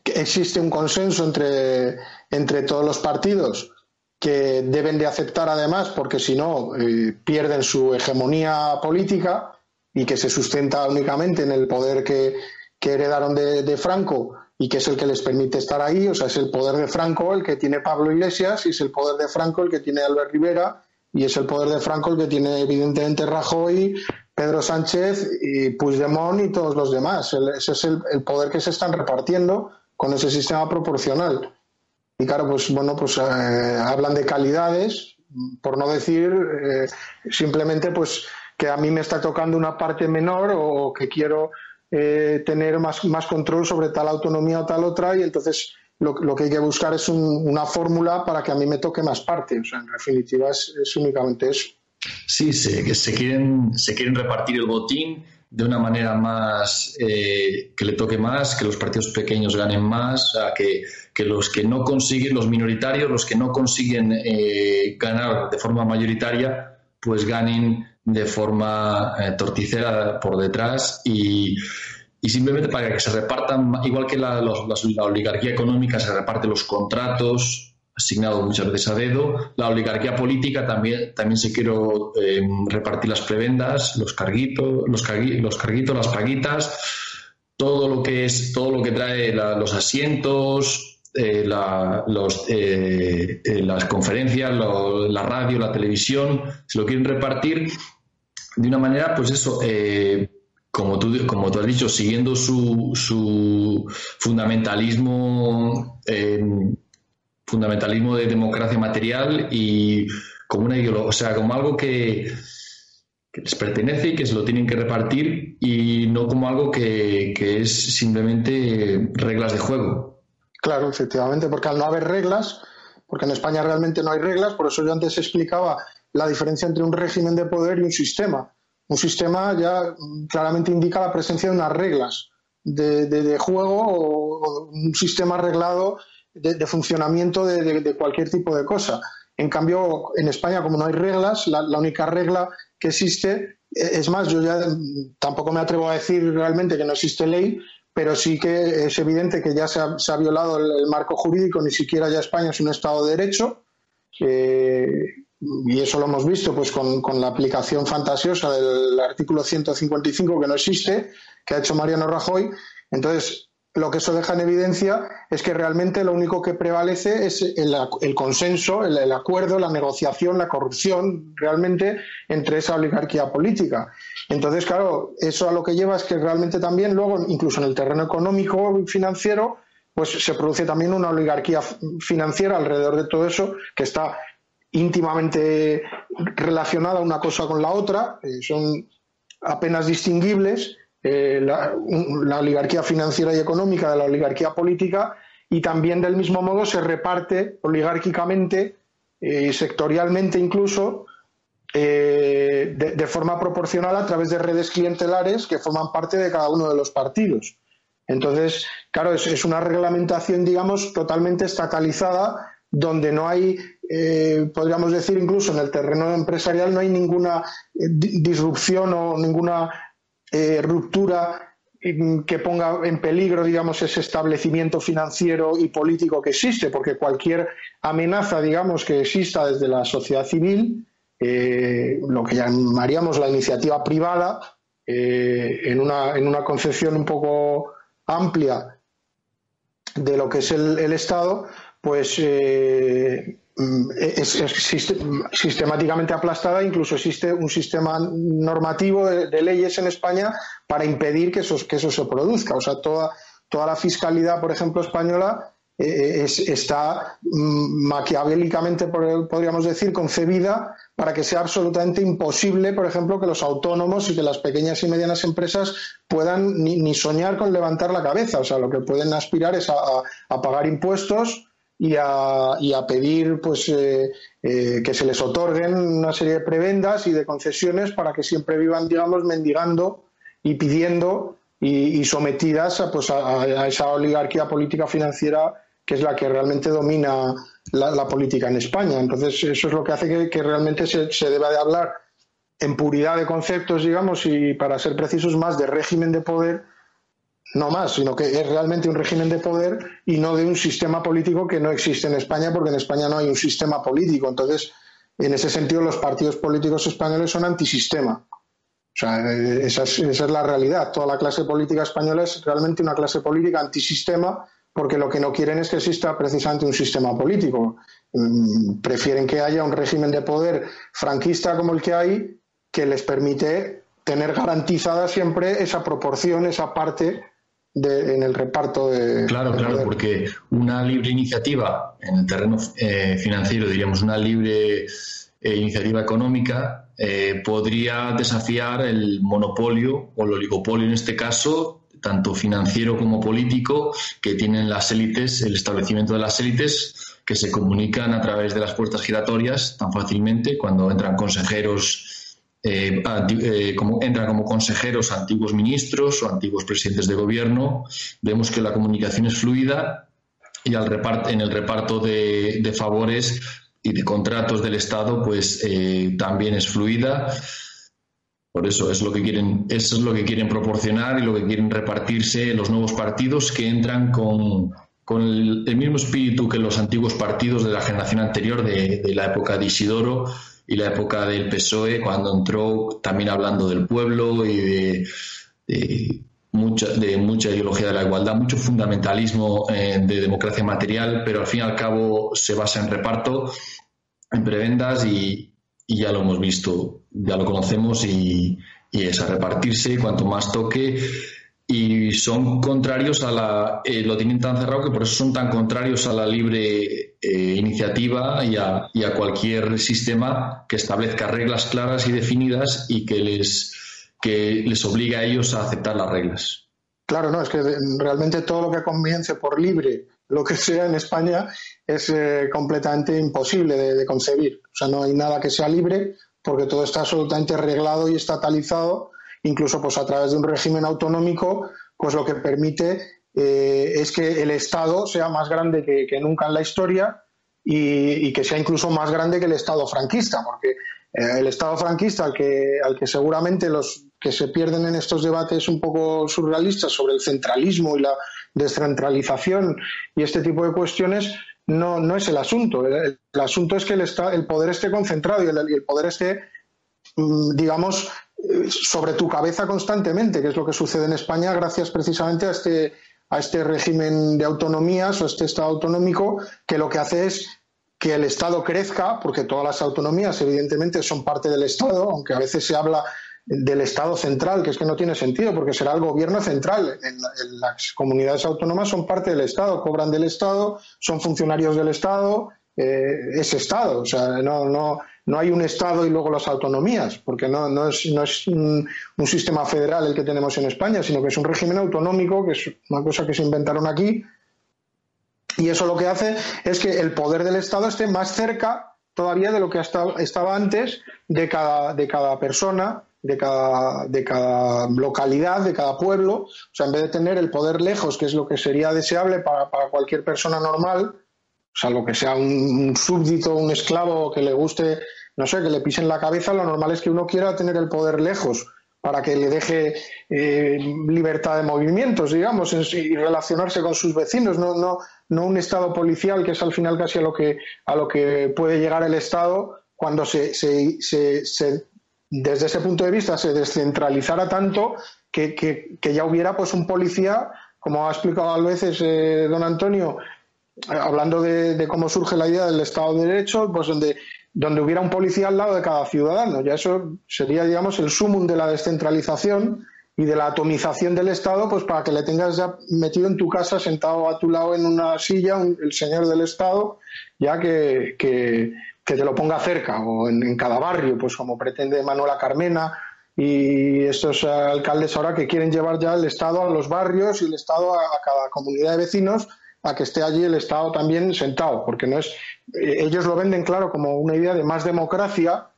existe un consenso entre, entre todos los partidos que deben de aceptar además, porque si no eh, pierden su hegemonía política y que se sustenta únicamente en el poder que, heredaron de, de, Franco y que es el que les permite estar ahí, o sea, es el poder de Franco el que tiene Pablo Iglesias y es el poder de Franco el que tiene Albert Rivera y es el poder de Franco el que tiene evidentemente Rajoy, Pedro Sánchez y Puigdemont y todos los demás. ese es el, poder que se están repartiendo con ese sistema proporcional. Y claro, pues bueno, pues eh, hablan de calidades, por no decir eh, simplemente pues que a mí me está tocando una parte menor o que quiero eh, tener más, más control sobre tal autonomía o tal otra y entonces lo, que hay que buscar es una fórmula para que a mí me toque más parte. O sea, en definitiva es, únicamente eso. Sí, se, se, quieren, se quieren repartir el botín de una manera más eh, que le toque más, que los partidos pequeños ganen más, que, que, los que no consiguen, los minoritarios, los que no consiguen eh, ganar de forma mayoritaria, pues ganen de forma eh, torticera por detrás y, y, simplemente para que se repartan, igual que la, la oligarquía económica se reparte los contratos, asignado muchas veces a dedo. La oligarquía política también, también se quiero eh, repartir las prebendas, los carguitos, los, los carguitos, las paguitas, todo lo que es, todo lo que trae los asientos, eh, los, eh, las conferencias, la radio, la televisión, se lo quieren repartir de una manera, pues eso, como tú, como has dicho, siguiendo su, su fundamentalismo fundamentalismo de democracia material y como una o sea, como algo que, les pertenece y que se lo tienen que repartir y no como algo que, es simplemente reglas de juego. Claro, efectivamente, porque al no haber reglas, porque en España realmente no hay reglas, por eso yo antes explicaba la diferencia entre un régimen de poder y un sistema. Un sistema ya claramente indica la presencia de unas reglas de, juego o, un sistema arreglado de, funcionamiento de, cualquier tipo de cosa. En cambio, en España, como no hay reglas, la, única regla que existe, e, es más, yo ya tampoco me atrevo a decir realmente que no existe ley, pero sí que es evidente que ya se ha, violado el, marco jurídico, ni siquiera ya España es un Estado de Derecho, y eso lo hemos visto pues con, con, la aplicación fantasiosa del artículo 155 que no existe, que ha hecho Mariano Rajoy. Entonces, lo que eso deja en evidencia es que realmente lo único que prevalece es el, consenso, el, acuerdo, la negociación, la corrupción realmente entre esa oligarquía política. Entonces, claro, eso a lo que lleva es que realmente también luego, incluso en el terreno económico y financiero, pues se produce también una oligarquía financiera alrededor de todo eso que está íntimamente relacionada una cosa con la otra, eh, son apenas distinguibles eh, la, oligarquía financiera y económica de la oligarquía política y también del mismo modo se reparte oligárquicamente eh, sectorialmente incluso eh, de, forma proporcional a través de redes clientelares que forman parte de cada uno de los partidos. Entonces, claro, es, una reglamentación, digamos, totalmente estatalizada, donde no hay, podríamos decir, incluso en el terreno empresarial, no hay ninguna disrupción o ninguna eh, ruptura que ponga en peligro, digamos, ese establecimiento financiero y político que existe, porque cualquier amenaza, digamos, que exista desde la sociedad civil, eh, lo que llamaríamos la iniciativa privada, eh, en, una, en, una, concepción un poco amplia de lo que es el Estado, pues Mm, es, sistemáticamente aplastada, incluso existe un sistema normativo de, leyes en España para impedir que eso, que eso se produzca. O sea, toda, toda la fiscalidad, por ejemplo, española eh, está mm, maquiavélicamente, podríamos decir, concebida para que sea absolutamente imposible, por ejemplo, que los autónomos y que las pequeñas y medianas empresas puedan ni, soñar con levantar la cabeza. O sea, lo que pueden aspirar es a pagar impuestos y a, y a pedir pues eh, eh, que se les otorguen una serie de prebendas y de concesiones para que siempre vivan digamos mendigando y pidiendo y, sometidas a, pues a, esa oligarquía política financiera que es la que realmente domina la, política en España. Entonces eso es lo que hace que, que realmente se, se deba de hablar en puridad de conceptos digamos y para ser precisos más de régimen de poder no más, sino que es realmente un régimen de poder y no de un sistema político que no existe en España, porque en España no hay un sistema político. Entonces, en ese sentido, los partidos políticos españoles son antisistema. O sea, esa es, esa es la realidad. Toda la clase política española es realmente una clase política antisistema, porque lo que no quieren es que exista precisamente un sistema político. Mm, prefieren que haya un régimen de poder franquista como el que hay, que les permite tener garantizada siempre esa proporción, esa parte en el reparto de. Claro, claro, porque una libre iniciativa en el terreno eh, financiero, diríamos, una libre eh, iniciativa económica, eh, podría desafiar el monopolio o el oligopolio en este caso, tanto financiero como político, que tienen las élites, el establecimiento de las élites, que se comunican a través de las puertas giratorias tan fácilmente cuando entran consejeros. Eh, eh, como, entran como consejeros antiguos ministros o antiguos presidentes de gobierno, vemos que la comunicación es fluida y al en el reparto de favores y de contratos del Estado, pues eh, también es fluida. Por eso es lo que quieren, eso es lo que quieren proporcionar y lo que quieren repartirse los nuevos partidos que entran con, el, mismo espíritu que los antiguos partidos de la generación anterior, de, la época de Isidoro y la época del PSOE, cuando entró también hablando del pueblo y de, mucha, de mucha ideología de la igualdad, mucho fundamentalismo eh, de democracia material, pero al fin y al cabo se basa en reparto en prebendas y, ya lo hemos visto, ya lo conocemos y, es a repartirse cuanto más toque y son contrarios a la, eh, lo tienen tan cerrado que por eso son tan contrarios a la libre eh, iniciativa y a, y a, cualquier sistema que establezca reglas claras y definidas y que les, que les obligue a ellos a aceptar las reglas. Claro, no, es que realmente todo lo que comience por libre lo que sea en España es eh, completamente imposible de, concebir. O sea, no hay nada que sea libre porque todo está absolutamente reglado y estatalizado, incluso pues a través de un régimen autonómico, pues lo que permite eh, es que el Estado sea más grande que, nunca en la historia y, que sea incluso más grande que el Estado franquista, porque eh, el Estado franquista al que, al que seguramente los que se pierden en estos debates un poco surrealistas sobre el centralismo y la descentralización y este tipo de cuestiones no, no es el asunto. El, asunto es que el, el, poder esté concentrado y el, poder esté, mm, digamos, sobre tu cabeza constantemente, que es lo que sucede en España gracias precisamente a este, a este régimen de autonomías o a este Estado autonómico que lo que hace es que el Estado crezca, porque todas las autonomías evidentemente son parte del Estado, aunque a veces se habla del Estado central, que es que no tiene sentido, porque será el gobierno central. En, las comunidades autónomas son parte del Estado, cobran del Estado, son funcionarios del Estado, eh, es Estado. O sea, no, no, no hay un Estado y luego las autonomías, porque no, es, un, sistema federal el que tenemos en España, sino que es un régimen autonómico, que es una cosa que se inventaron aquí. Y eso lo que hace es que el poder del Estado esté más cerca todavía de lo que estaba antes de cada, persona de cada localidad, de cada pueblo. O sea, en vez de tener el poder lejos, que es lo que sería deseable para, cualquier persona normal, o sea, lo que sea un, súbdito, un esclavo que le guste, no sé, que le pisen la cabeza, lo normal es que uno quiera tener el poder lejos para que le deje eh, libertad de movimientos, digamos, y relacionarse con sus vecinos, no, no, no un Estado policial, que es al final casi a lo que, a lo que puede llegar el Estado cuando se, se, se, desde ese punto de vista se descentralizara tanto que, ya hubiera pues un policía, como ha explicado a veces eh, don Antonio, hablando de, cómo surge la idea del Estado de Derecho, pues donde, donde hubiera un policía al lado de cada ciudadano. Ya eso sería, digamos, el sumum de la descentralización y de la atomización del Estado, pues para que le tengas ya metido en tu casa, sentado a tu lado en una silla, el señor del Estado, ya que, que te lo ponga cerca o en, cada barrio, pues como pretende Manuela Carmena y estos alcaldes ahora que quieren llevar ya el Estado a los barrios y el Estado a, cada comunidad de vecinos a que esté allí el Estado también sentado, porque no es eh, ellos lo venden claro como una idea de más democracia,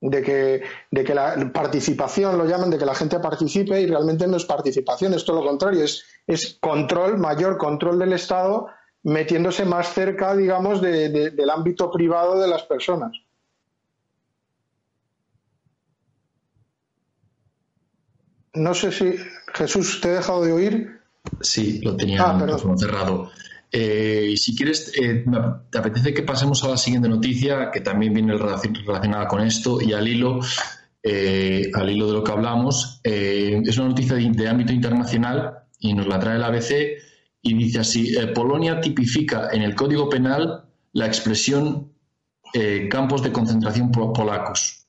de que, de que la participación lo llaman, de que la gente participe y realmente no es participación, es todo lo contrario, es, es control, mayor control del Estado metiéndose más cerca, digamos, del ámbito privado de las personas. No sé si Jesús te he dejado de oír. Sí, lo tenía ah, cerrado. Eh, si quieres, eh, te apetece que pasemos a la siguiente noticia, que también viene relacionada con esto y al hilo, eh, al hilo de lo que hablamos. es una noticia de, ámbito internacional y nos la trae el ABC y dice así, Polonia tipifica en el Código Penal la expresión campos de concentración polacos.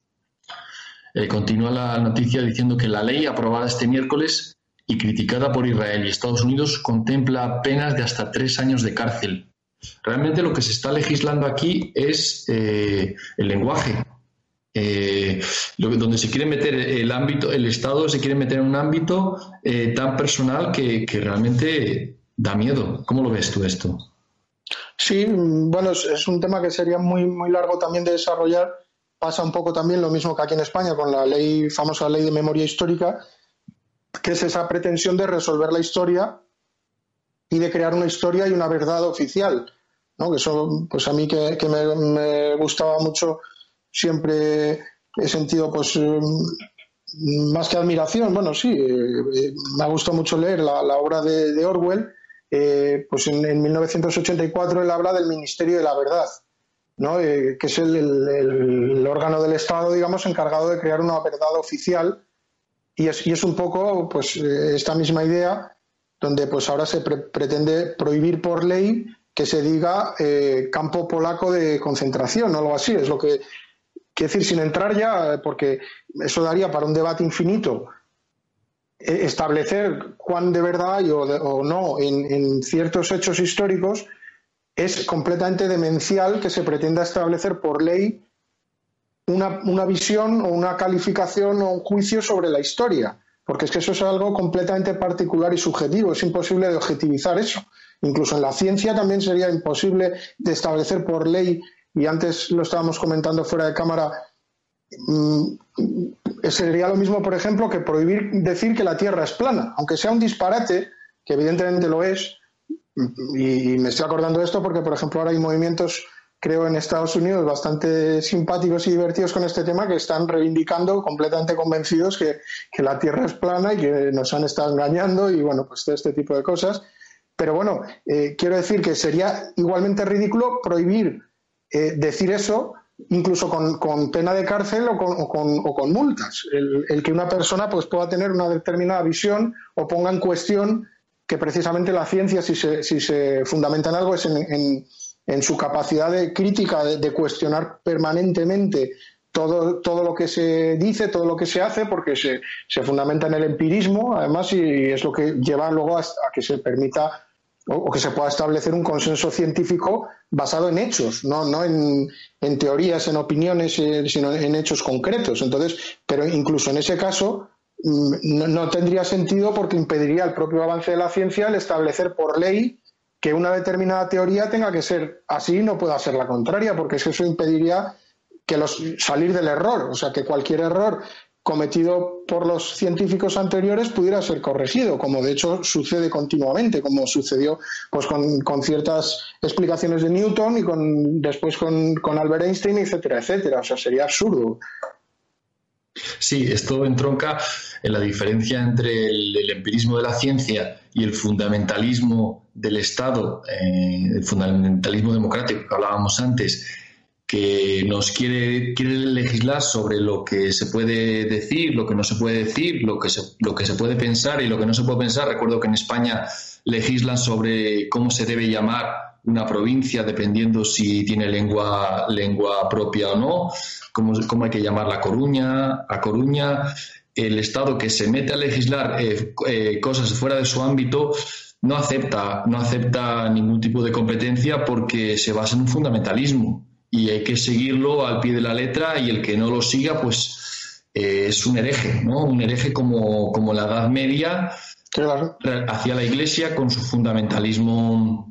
Continúa la noticia diciendo que la ley aprobada este miércoles y criticada por Israel y Estados Unidos contempla penas de hasta tres años de cárcel. Realmente lo que se está legislando aquí es el lenguaje. eh, donde se quiere meter el ámbito, el Estado se quiere meter en un ámbito eh, tan personal que, realmente da miedo. ¿Cómo lo ves tú esto? Sí, bueno, es, un tema que sería muy, muy largo también de desarrollar. Pasa un poco también lo mismo que aquí en España con la ley, famosa ley de memoria histórica, que es esa pretensión de resolver la historia y de crear una historia y una verdad oficial. ¿no? Eso, pues a mí que, me, gustaba mucho, siempre he sentido, pues, mm, más que admiración, bueno, sí, eh, me ha gustado mucho leer la, obra de, Orwell, eh, pues en, 1984 él habla del Ministerio de la Verdad, ¿no? Eh, que es el, órgano del Estado, digamos, encargado de crear una verdad oficial y es, y es un poco pues esta misma idea donde pues ahora se pretende prohibir por ley que se diga eh, campo polaco de concentración o algo así. Es lo que, quiero decir, sin entrar ya, porque eso daría para un debate infinito, eh, establecer cuán de verdad hay o, no en, ciertos hechos históricos, es completamente demencial que se pretenda establecer por ley una, una visión o una calificación o un juicio sobre la historia porque es que eso es algo completamente particular y subjetivo, es imposible de objetivizar eso. Incluso en la ciencia también sería imposible de establecer por ley, y antes lo estábamos comentando fuera de cámara, mm, sería lo mismo, por ejemplo, que prohibir decir que la Tierra es plana, aunque sea un disparate, que evidentemente lo es, y me estoy acordando de esto porque, por ejemplo, ahora hay movimientos creo, en Estados Unidos bastante simpáticos y divertidos con este tema que están reivindicando, completamente convencidos que, la Tierra es plana y que nos han estado engañando y, bueno, pues todo este tipo de cosas. Pero bueno, eh, quiero decir que sería igualmente ridículo prohibir eh, decir eso incluso con, pena de cárcel o con, multas. El, que una persona pues, pueda tener una determinada visión o ponga en cuestión que precisamente la ciencia, si se, si se fundamenta en algo, es en, en su capacidad de crítica, de, cuestionar permanentemente todo, todo lo que se dice, todo lo que se hace, porque se, se fundamenta en el empirismo, además, y es lo que lleva luego a, que se permita o, que se pueda establecer un consenso científico basado en hechos, no, no en, en teorías, en opiniones, eh, sino en hechos concretos. Entonces, pero incluso en ese caso, mm, no, no, tendría sentido porque impediría el propio avance de la ciencia el establecer por ley que una determinada teoría tenga que ser así y no pueda ser la contraria, porque eso impediría que los, salir del error, o sea, que cualquier error cometido por los científicos anteriores pudiera ser corregido, como de hecho sucede continuamente, como sucedió pues con, ciertas explicaciones de Newton y con, después con, con Albert Einstein, etcétera, etcétera. O sea, sería absurdo. Sí, esto entronca en la diferencia entre el, empirismo de la ciencia y el fundamentalismo del Estado, eh, el fundamentalismo democrático que hablábamos antes, que nos quiere, quiere legislar sobre lo que se puede decir, lo que no se puede decir, lo que se, lo que se puede pensar y lo que no se puede pensar. Recuerdo que en España legislan sobre cómo se debe llamar una provincia dependiendo si tiene lengua, lengua propia o no, cómo, cómo hay que llamar la Coruña, a Coruña, el Estado que se mete a legislar eh, eh, cosas fuera de su ámbito no acepta, no acepta ningún tipo de competencia porque se basa en un fundamentalismo y hay que seguirlo al pie de la letra y el que no lo siga pues eh, es un hereje, ¿no? Un hereje como, como la Edad Media hacia la Iglesia con su fundamentalismo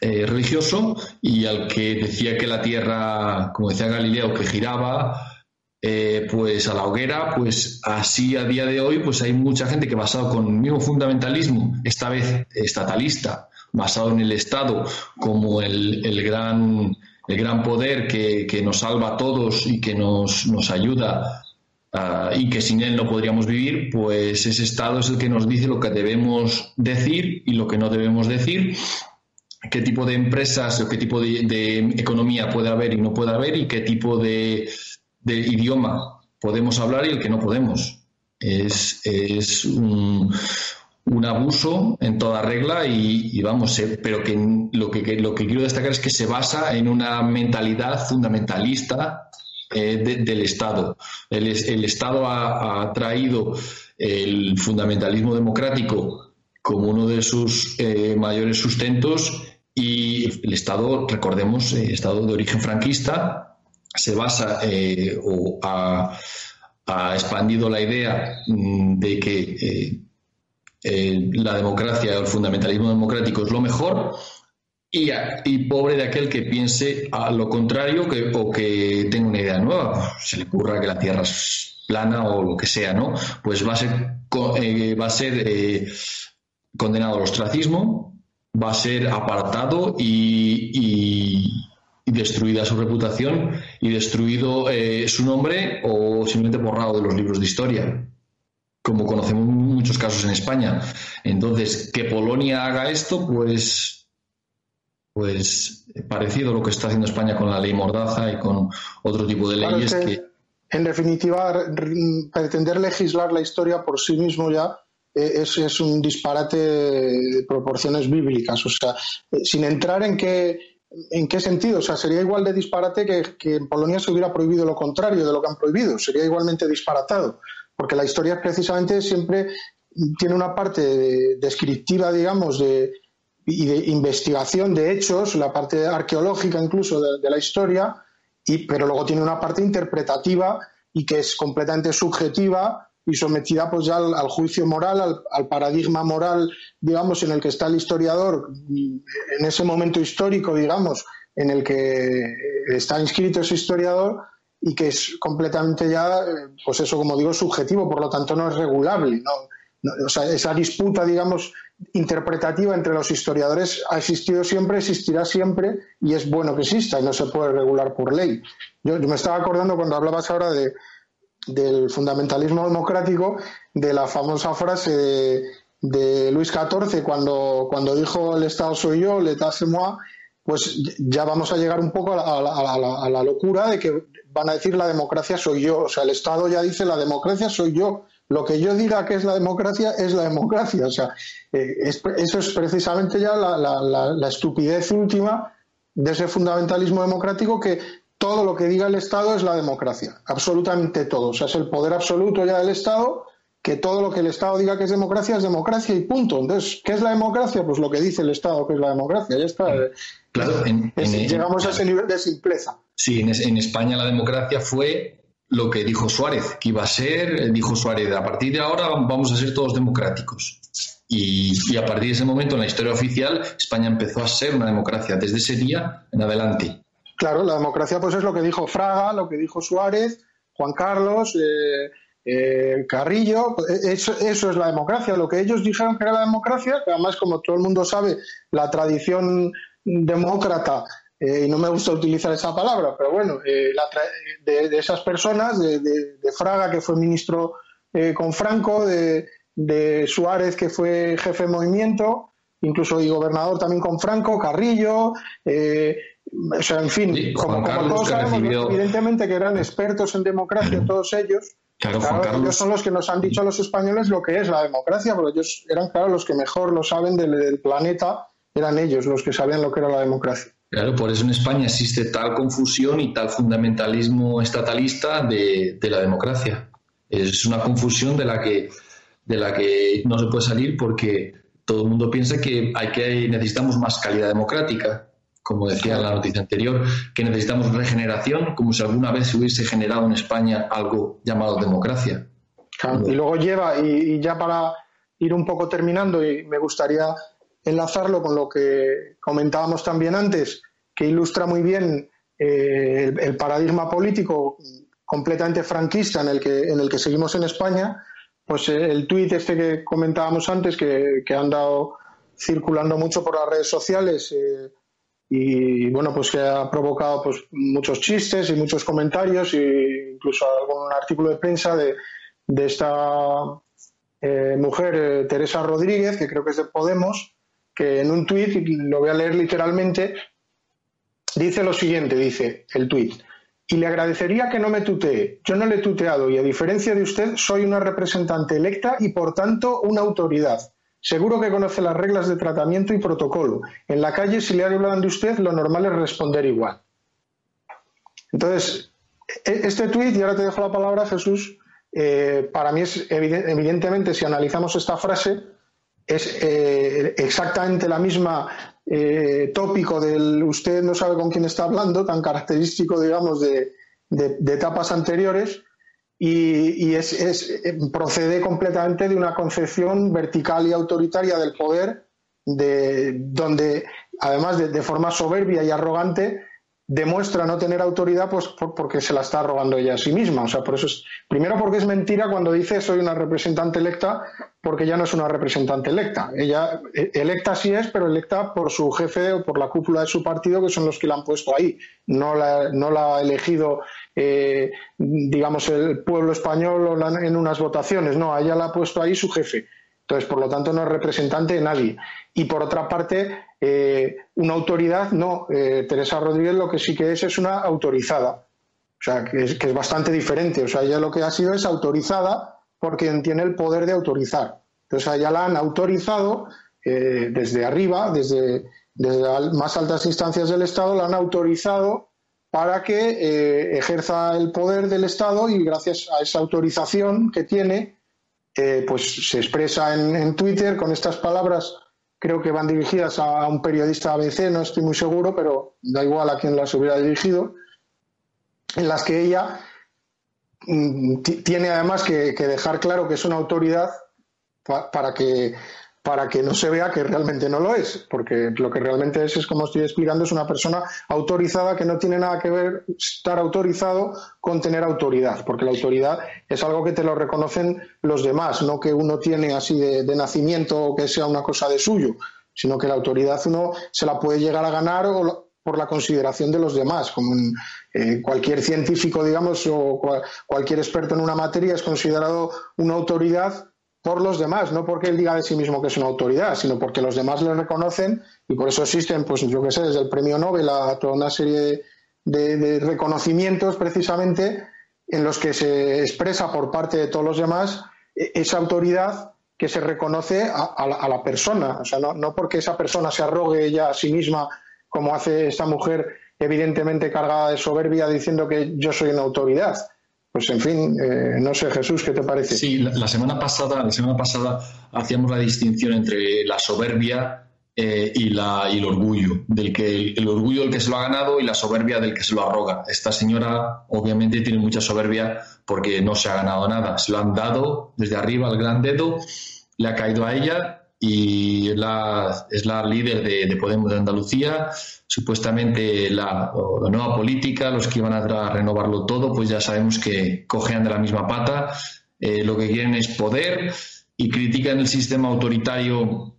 religioso y al que decía que la Tierra, como decía Galileo, que giraba, eh, pues a la hoguera, pues así a día de hoy, pues hay mucha gente que basado con el mismo fundamentalismo, esta vez estatalista, basado en el Estado como el, gran, el gran poder que, nos salva a todos y que nos, nos ayuda ah, y que sin él no podríamos vivir, pues ese Estado es el que nos dice lo que debemos decir y lo que no debemos decir qué tipo de empresas o qué tipo de economía puede haber y no puede haber y qué tipo de, de idioma podemos hablar y el que no podemos. Es, es un, abuso en toda regla y, vamos, eh, pero que lo, que lo que quiero destacar es que se basa en una mentalidad fundamentalista eh, del Estado. El, el Estado ha, traído el fundamentalismo democrático como uno de sus eh, mayores sustentos y el Estado, recordemos, Estado de origen franquista, se basa o ha, expandido la idea mm, de que la democracia o el fundamentalismo democrático es lo mejor y, pobre de aquel que piense a lo contrario que, o que tenga una idea nueva. Se le ocurra que la Tierra es plana o lo que sea, ¿no? Pues va a ser, eh, va a ser eh, condenado al ostracismo, va a ser apartado y, destruida su reputación y destruido eh, su nombre o simplemente borrado de los libros de historia como conocemos muchos casos en España. Entonces, que Polonia haga esto, pues pues parecido a lo que está haciendo España con la ley Mordaza y con otro tipo de leyes que, En definitiva, pretender legislar la historia por sí mismo ya eh, es, un disparate de proporciones bíblicas. O sea, eh, sin entrar en qué, en qué sentido. O sea, sería igual de disparate que, en Polonia se hubiera prohibido lo contrario de lo que han prohibido. Sería igualmente disparatado. Porque la historia precisamente siempre tiene una parte descriptiva, digamos, de, y de investigación de hechos, la parte arqueológica incluso de, la historia, y, pero luego tiene una parte interpretativa y que es completamente subjetiva y sometida pues ya al, juicio moral, al, paradigma moral, digamos, en el que está el historiador, en ese momento histórico, digamos, en el que está inscrito ese historiador y que es completamente ya, pues eso, como digo, subjetivo, por lo tanto no es regulable. esa disputa, digamos, interpretativa entre los historiadores ha existido siempre, existirá siempre y es bueno que exista y no se puede regular por ley. Yo, me estaba acordando cuando hablabas ahora de, del fundamentalismo democrático, de la famosa frase de, Luis XIV cuando, cuando dijo el Estado soy yo, l'état c'est moi, pues ya vamos a llegar un poco a la, a la locura de que van a decir la democracia soy yo, o sea, el Estado ya dice la democracia soy yo lo que yo diga que es la democracia es la democracia. O sea, eh, eso es precisamente ya la, estupidez última de ese fundamentalismo democrático que todo lo que diga el Estado es la democracia, absolutamente todo. O sea, es el poder absoluto ya del Estado, que todo lo que el Estado diga que es democracia es democracia y punto. Entonces, ¿qué es la democracia? Pues lo que dice el Estado que es la democracia, ya está. Claro, llegamos a ese nivel de simpleza. Sí, en España la democracia fue lo que dijo Suárez, que iba a ser, eh, dijo Suárez, a partir de ahora vamos a ser todos democráticos. Y, a partir de ese momento en la historia oficial España empezó a ser una democracia desde ese día en adelante. Claro, la democracia pues es lo que dijo Fraga, lo que dijo Suárez, Juan Carlos, eh, eh, Carrillo, eso, eso, es la democracia, lo que ellos dijeron que era la democracia, que además como todo el mundo sabe, la tradición demócrata eh, y no me gusta utilizar esa palabra, pero bueno, de, esas personas, de, Fraga, que fue ministro con Franco, de, Suárez, que fue jefe de movimiento, incluso y gobernador también con Franco, Carrillo, o sea, en fin, como, todos sabemos, evidentemente que eran expertos en democracia todos ellos. Claro, ellos son los que nos han dicho a los españoles lo que es la democracia, porque ellos eran, claro, los que mejor lo saben del planeta, eran ellos los que sabían lo que era la democracia. Claro, por eso en España existe tal confusión y tal fundamentalismo estatalista de, la democracia. Es una confusión de la que de la que no se puede salir porque todo el mundo piensa que hay que necesitamos más calidad democrática, como decía en la noticia anterior, que necesitamos regeneración, como si alguna vez se hubiese generado en España algo llamado democracia. y luego lleva, y ya para ir un poco terminando, y me gustaría enlazarlo con lo que comentábamos también antes, que ilustra muy bien eh, el, paradigma político completamente franquista en el que, en el que seguimos en España, pues eh, el tuit este que comentábamos antes, que, que ha andado circulando mucho por las redes sociales eh, y bueno, pues que ha provocado pues muchos chistes y muchos comentarios e incluso algún artículo de prensa de, de esta mujer, Teresa Rodríguez, que creo que es de Podemos, que en un tuit, lo voy a leer literalmente, dice lo siguiente, dice el tuit, y le agradecería que no me tutee. Yo no le he tuteado y a diferencia de usted soy una representante electa y por tanto una autoridad. Seguro que conoce las reglas de tratamiento y protocolo. En la calle, si le hablan de usted, lo normal es responder igual. Entonces, e-, este tuit, y ahora te dejo la palabra, Jesús, eh, para mí es evidentemente, si analizamos esta frase, es eh, exactamente la misma eh, tópico del usted no sabe con quién está hablando, tan característico, digamos, de, de, etapas anteriores y, es, eh, procede completamente de una concepción vertical y autoritaria del poder, de, donde además de, forma soberbia y arrogante demuestra no tener autoridad pues porque se la está robando ella a sí misma. O sea, por eso es, primero porque es mentira cuando dice soy una representante electa, porque ya no es una representante electa. Ella e, electa sí es, pero electa por su jefe o por la cúpula de su partido, que son los que la han puesto ahí. No la, no la ha elegido, eh, digamos, el pueblo español en unas votaciones. No, ella la ha puesto ahí su jefe. Entonces, por lo tanto, no es representante de nadie. Y por otra parte, eh, una autoridad, no. Eh, Teresa Rodríguez lo que sí que es es una autorizada. O sea, que es, bastante diferente. O sea, ella lo que ha sido es autorizada porque tiene el poder de autorizar. Entonces, a ella la han autorizado eh, desde arriba, desde, desde las más altas instancias del Estado, la han autorizado para que ejerza el poder del Estado y gracias a esa autorización que tiene, pues se expresa en, Twitter con estas palabras, creo que van dirigidas a, un periodista ABC, no estoy muy seguro, pero da igual a quien las hubiera dirigido, en las que ella mm, tiene además que, dejar claro que es una autoridad para que para que no se vea que realmente no lo es, porque lo que realmente es es como estoy explicando, es una persona autorizada que no tiene nada que ver estar autorizado con tener autoridad, porque la autoridad es algo que te lo reconocen los demás, no que uno tiene así de, nacimiento o que sea una cosa de suyo, sino que la autoridad uno se la puede llegar a ganar por la consideración de los demás, como eh, cualquier científico, digamos, o cualquier experto en una materia es considerado una autoridad por los demás, no porque él diga de sí mismo que es una autoridad, sino porque los demás le reconocen y por eso existen, pues yo qué sé, desde el premio Nobel a toda una serie de, reconocimientos precisamente en los que se expresa por parte de todos los demás e, esa autoridad que se reconoce a, la, persona. O sea, no, no, porque esa persona se arrogue ella a sí misma, como hace esta mujer evidentemente cargada de soberbia diciendo que yo soy una autoridad, pues en fin, eh, no sé Jesús, ¿qué te parece? Sí, la, semana pasada, la semana pasada hacíamos la distinción entre la soberbia eh, y, el orgullo, del que el, orgullo del que se lo ha ganado y la soberbia del que se lo arroga. Esta señora obviamente tiene mucha soberbia porque no se ha ganado nada. Se lo han dado desde arriba al gran dedo, le ha caído a ella y es la, es la líder de, Podemos de Andalucía. Supuestamente la, nueva política, los que iban a renovarlo todo, pues ya sabemos que cojean de la misma pata. Eh, lo que quieren es poder y critican el sistema autoritario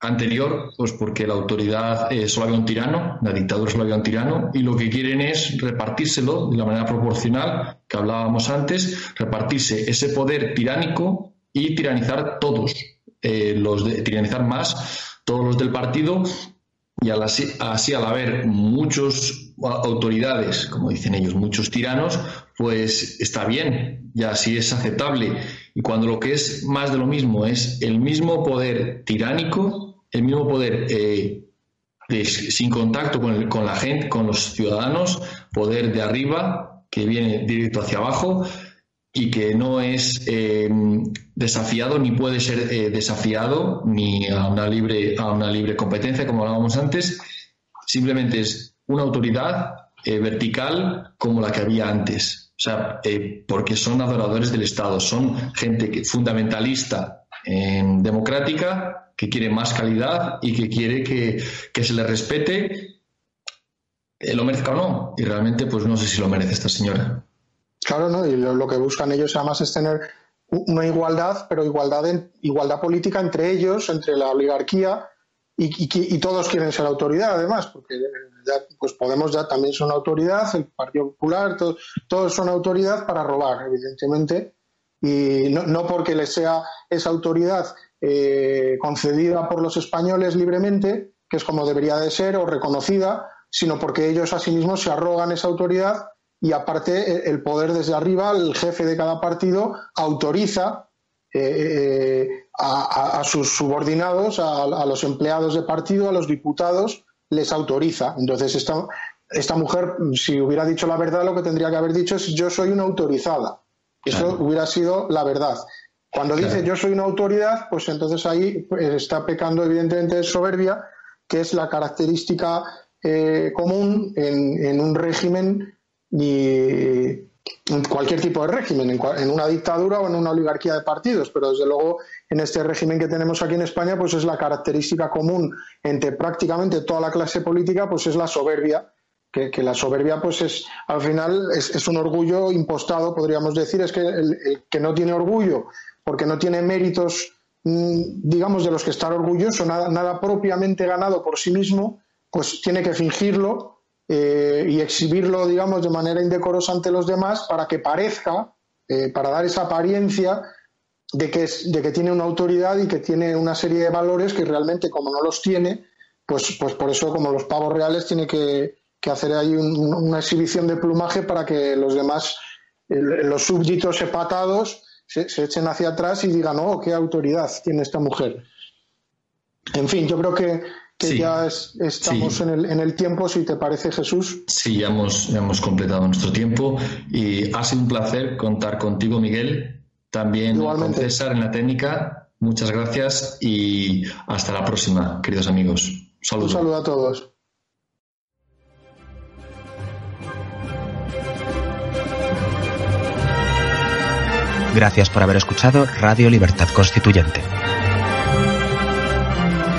anterior, pues porque la autoridad eh, solo había un tirano, la dictadura solo había un tirano, y lo que quieren es repartírselo de la manera proporcional que hablábamos antes, repartirse ese poder tiránico y tiranizar todos, eh, los de tiranizar más todos los del partido y así, así al haber muchos autoridades, como dicen ellos, muchos tiranos, pues está bien, ya así es aceptable. Y cuando lo que es más de lo mismo es el mismo poder tiránico, el mismo poder eh, sin contacto con, con la gente, con los ciudadanos, poder de arriba que viene directo hacia abajo, y que no es eh, desafiado ni puede ser eh, desafiado ni a una libre a una libre competencia como hablábamos antes. Simplemente es una autoridad eh, vertical como la que había antes. O sea porque son adoradores del Estado son gente fundamentalista democrática que quiere más calidad y que quiere que, que se le respete. Lo merezca o no y realmente pues no sé si lo merece esta señora Claro, ¿no? Y lo, que buscan ellos además es tener una igualdad, pero igualdad, en, igualdad política entre ellos, entre la oligarquía, y, todos quieren ser autoridad, además, porque ya, pues Podemos ya también son autoridad, el Partido Popular, todos son autoridad para robar, evidentemente, y no, porque les sea esa autoridad eh, concedida por los españoles libremente, que es como debería de ser, o reconocida, sino porque ellos asimismo se arrogan esa autoridad y aparte el poder desde arriba, el jefe de cada partido autoriza eh, eh, a, sus subordinados, a, los empleados de partido, a los diputados, les autoriza. Entonces esta, esta mujer, si hubiera dicho la verdad, lo que tendría que haber dicho es yo soy una autorizada. Eso hubiera sido la verdad. Cuando dice yo soy una autoridad, pues entonces ahí pues, está pecando evidentemente de soberbia, que es la característica eh, común en, en, un régimen ni cualquier tipo de régimen, en, una dictadura o en una oligarquía de partidos, pero desde luego en este régimen que tenemos aquí en España, pues es la característica común entre prácticamente toda la clase política, pues es la soberbia, que, la soberbia pues es al final es, un orgullo impostado, podríamos decir, es que el, que no tiene orgullo porque no tiene méritos, mm, digamos, de los que estar orgulloso, nada, nada propiamente ganado por sí mismo, pues tiene que fingirlo eh, y exhibirlo, digamos, de manera indecorosa ante los demás para que parezca, eh, para dar esa apariencia de que, es, de que tiene una autoridad y que tiene una serie de valores que realmente, como no los tiene, pues, pues por eso, como los pavos reales, tiene que, hacer ahí una exhibición de plumaje para que los demás, los súbditos sepatados, se, se, echen hacia atrás y digan, oh, qué autoridad tiene esta mujer. En fin, yo creo que que ya estamos en, el, en, el, tiempo, si te parece, Jesús. Sí, ya hemos, hemos completado nuestro tiempo y ha sido un placer contar contigo, Miguel, también con César en la técnica. Muchas gracias y hasta la próxima, queridos amigos. Un saludo a todos. Gracias por haber escuchado Radio Libertad Constituyente.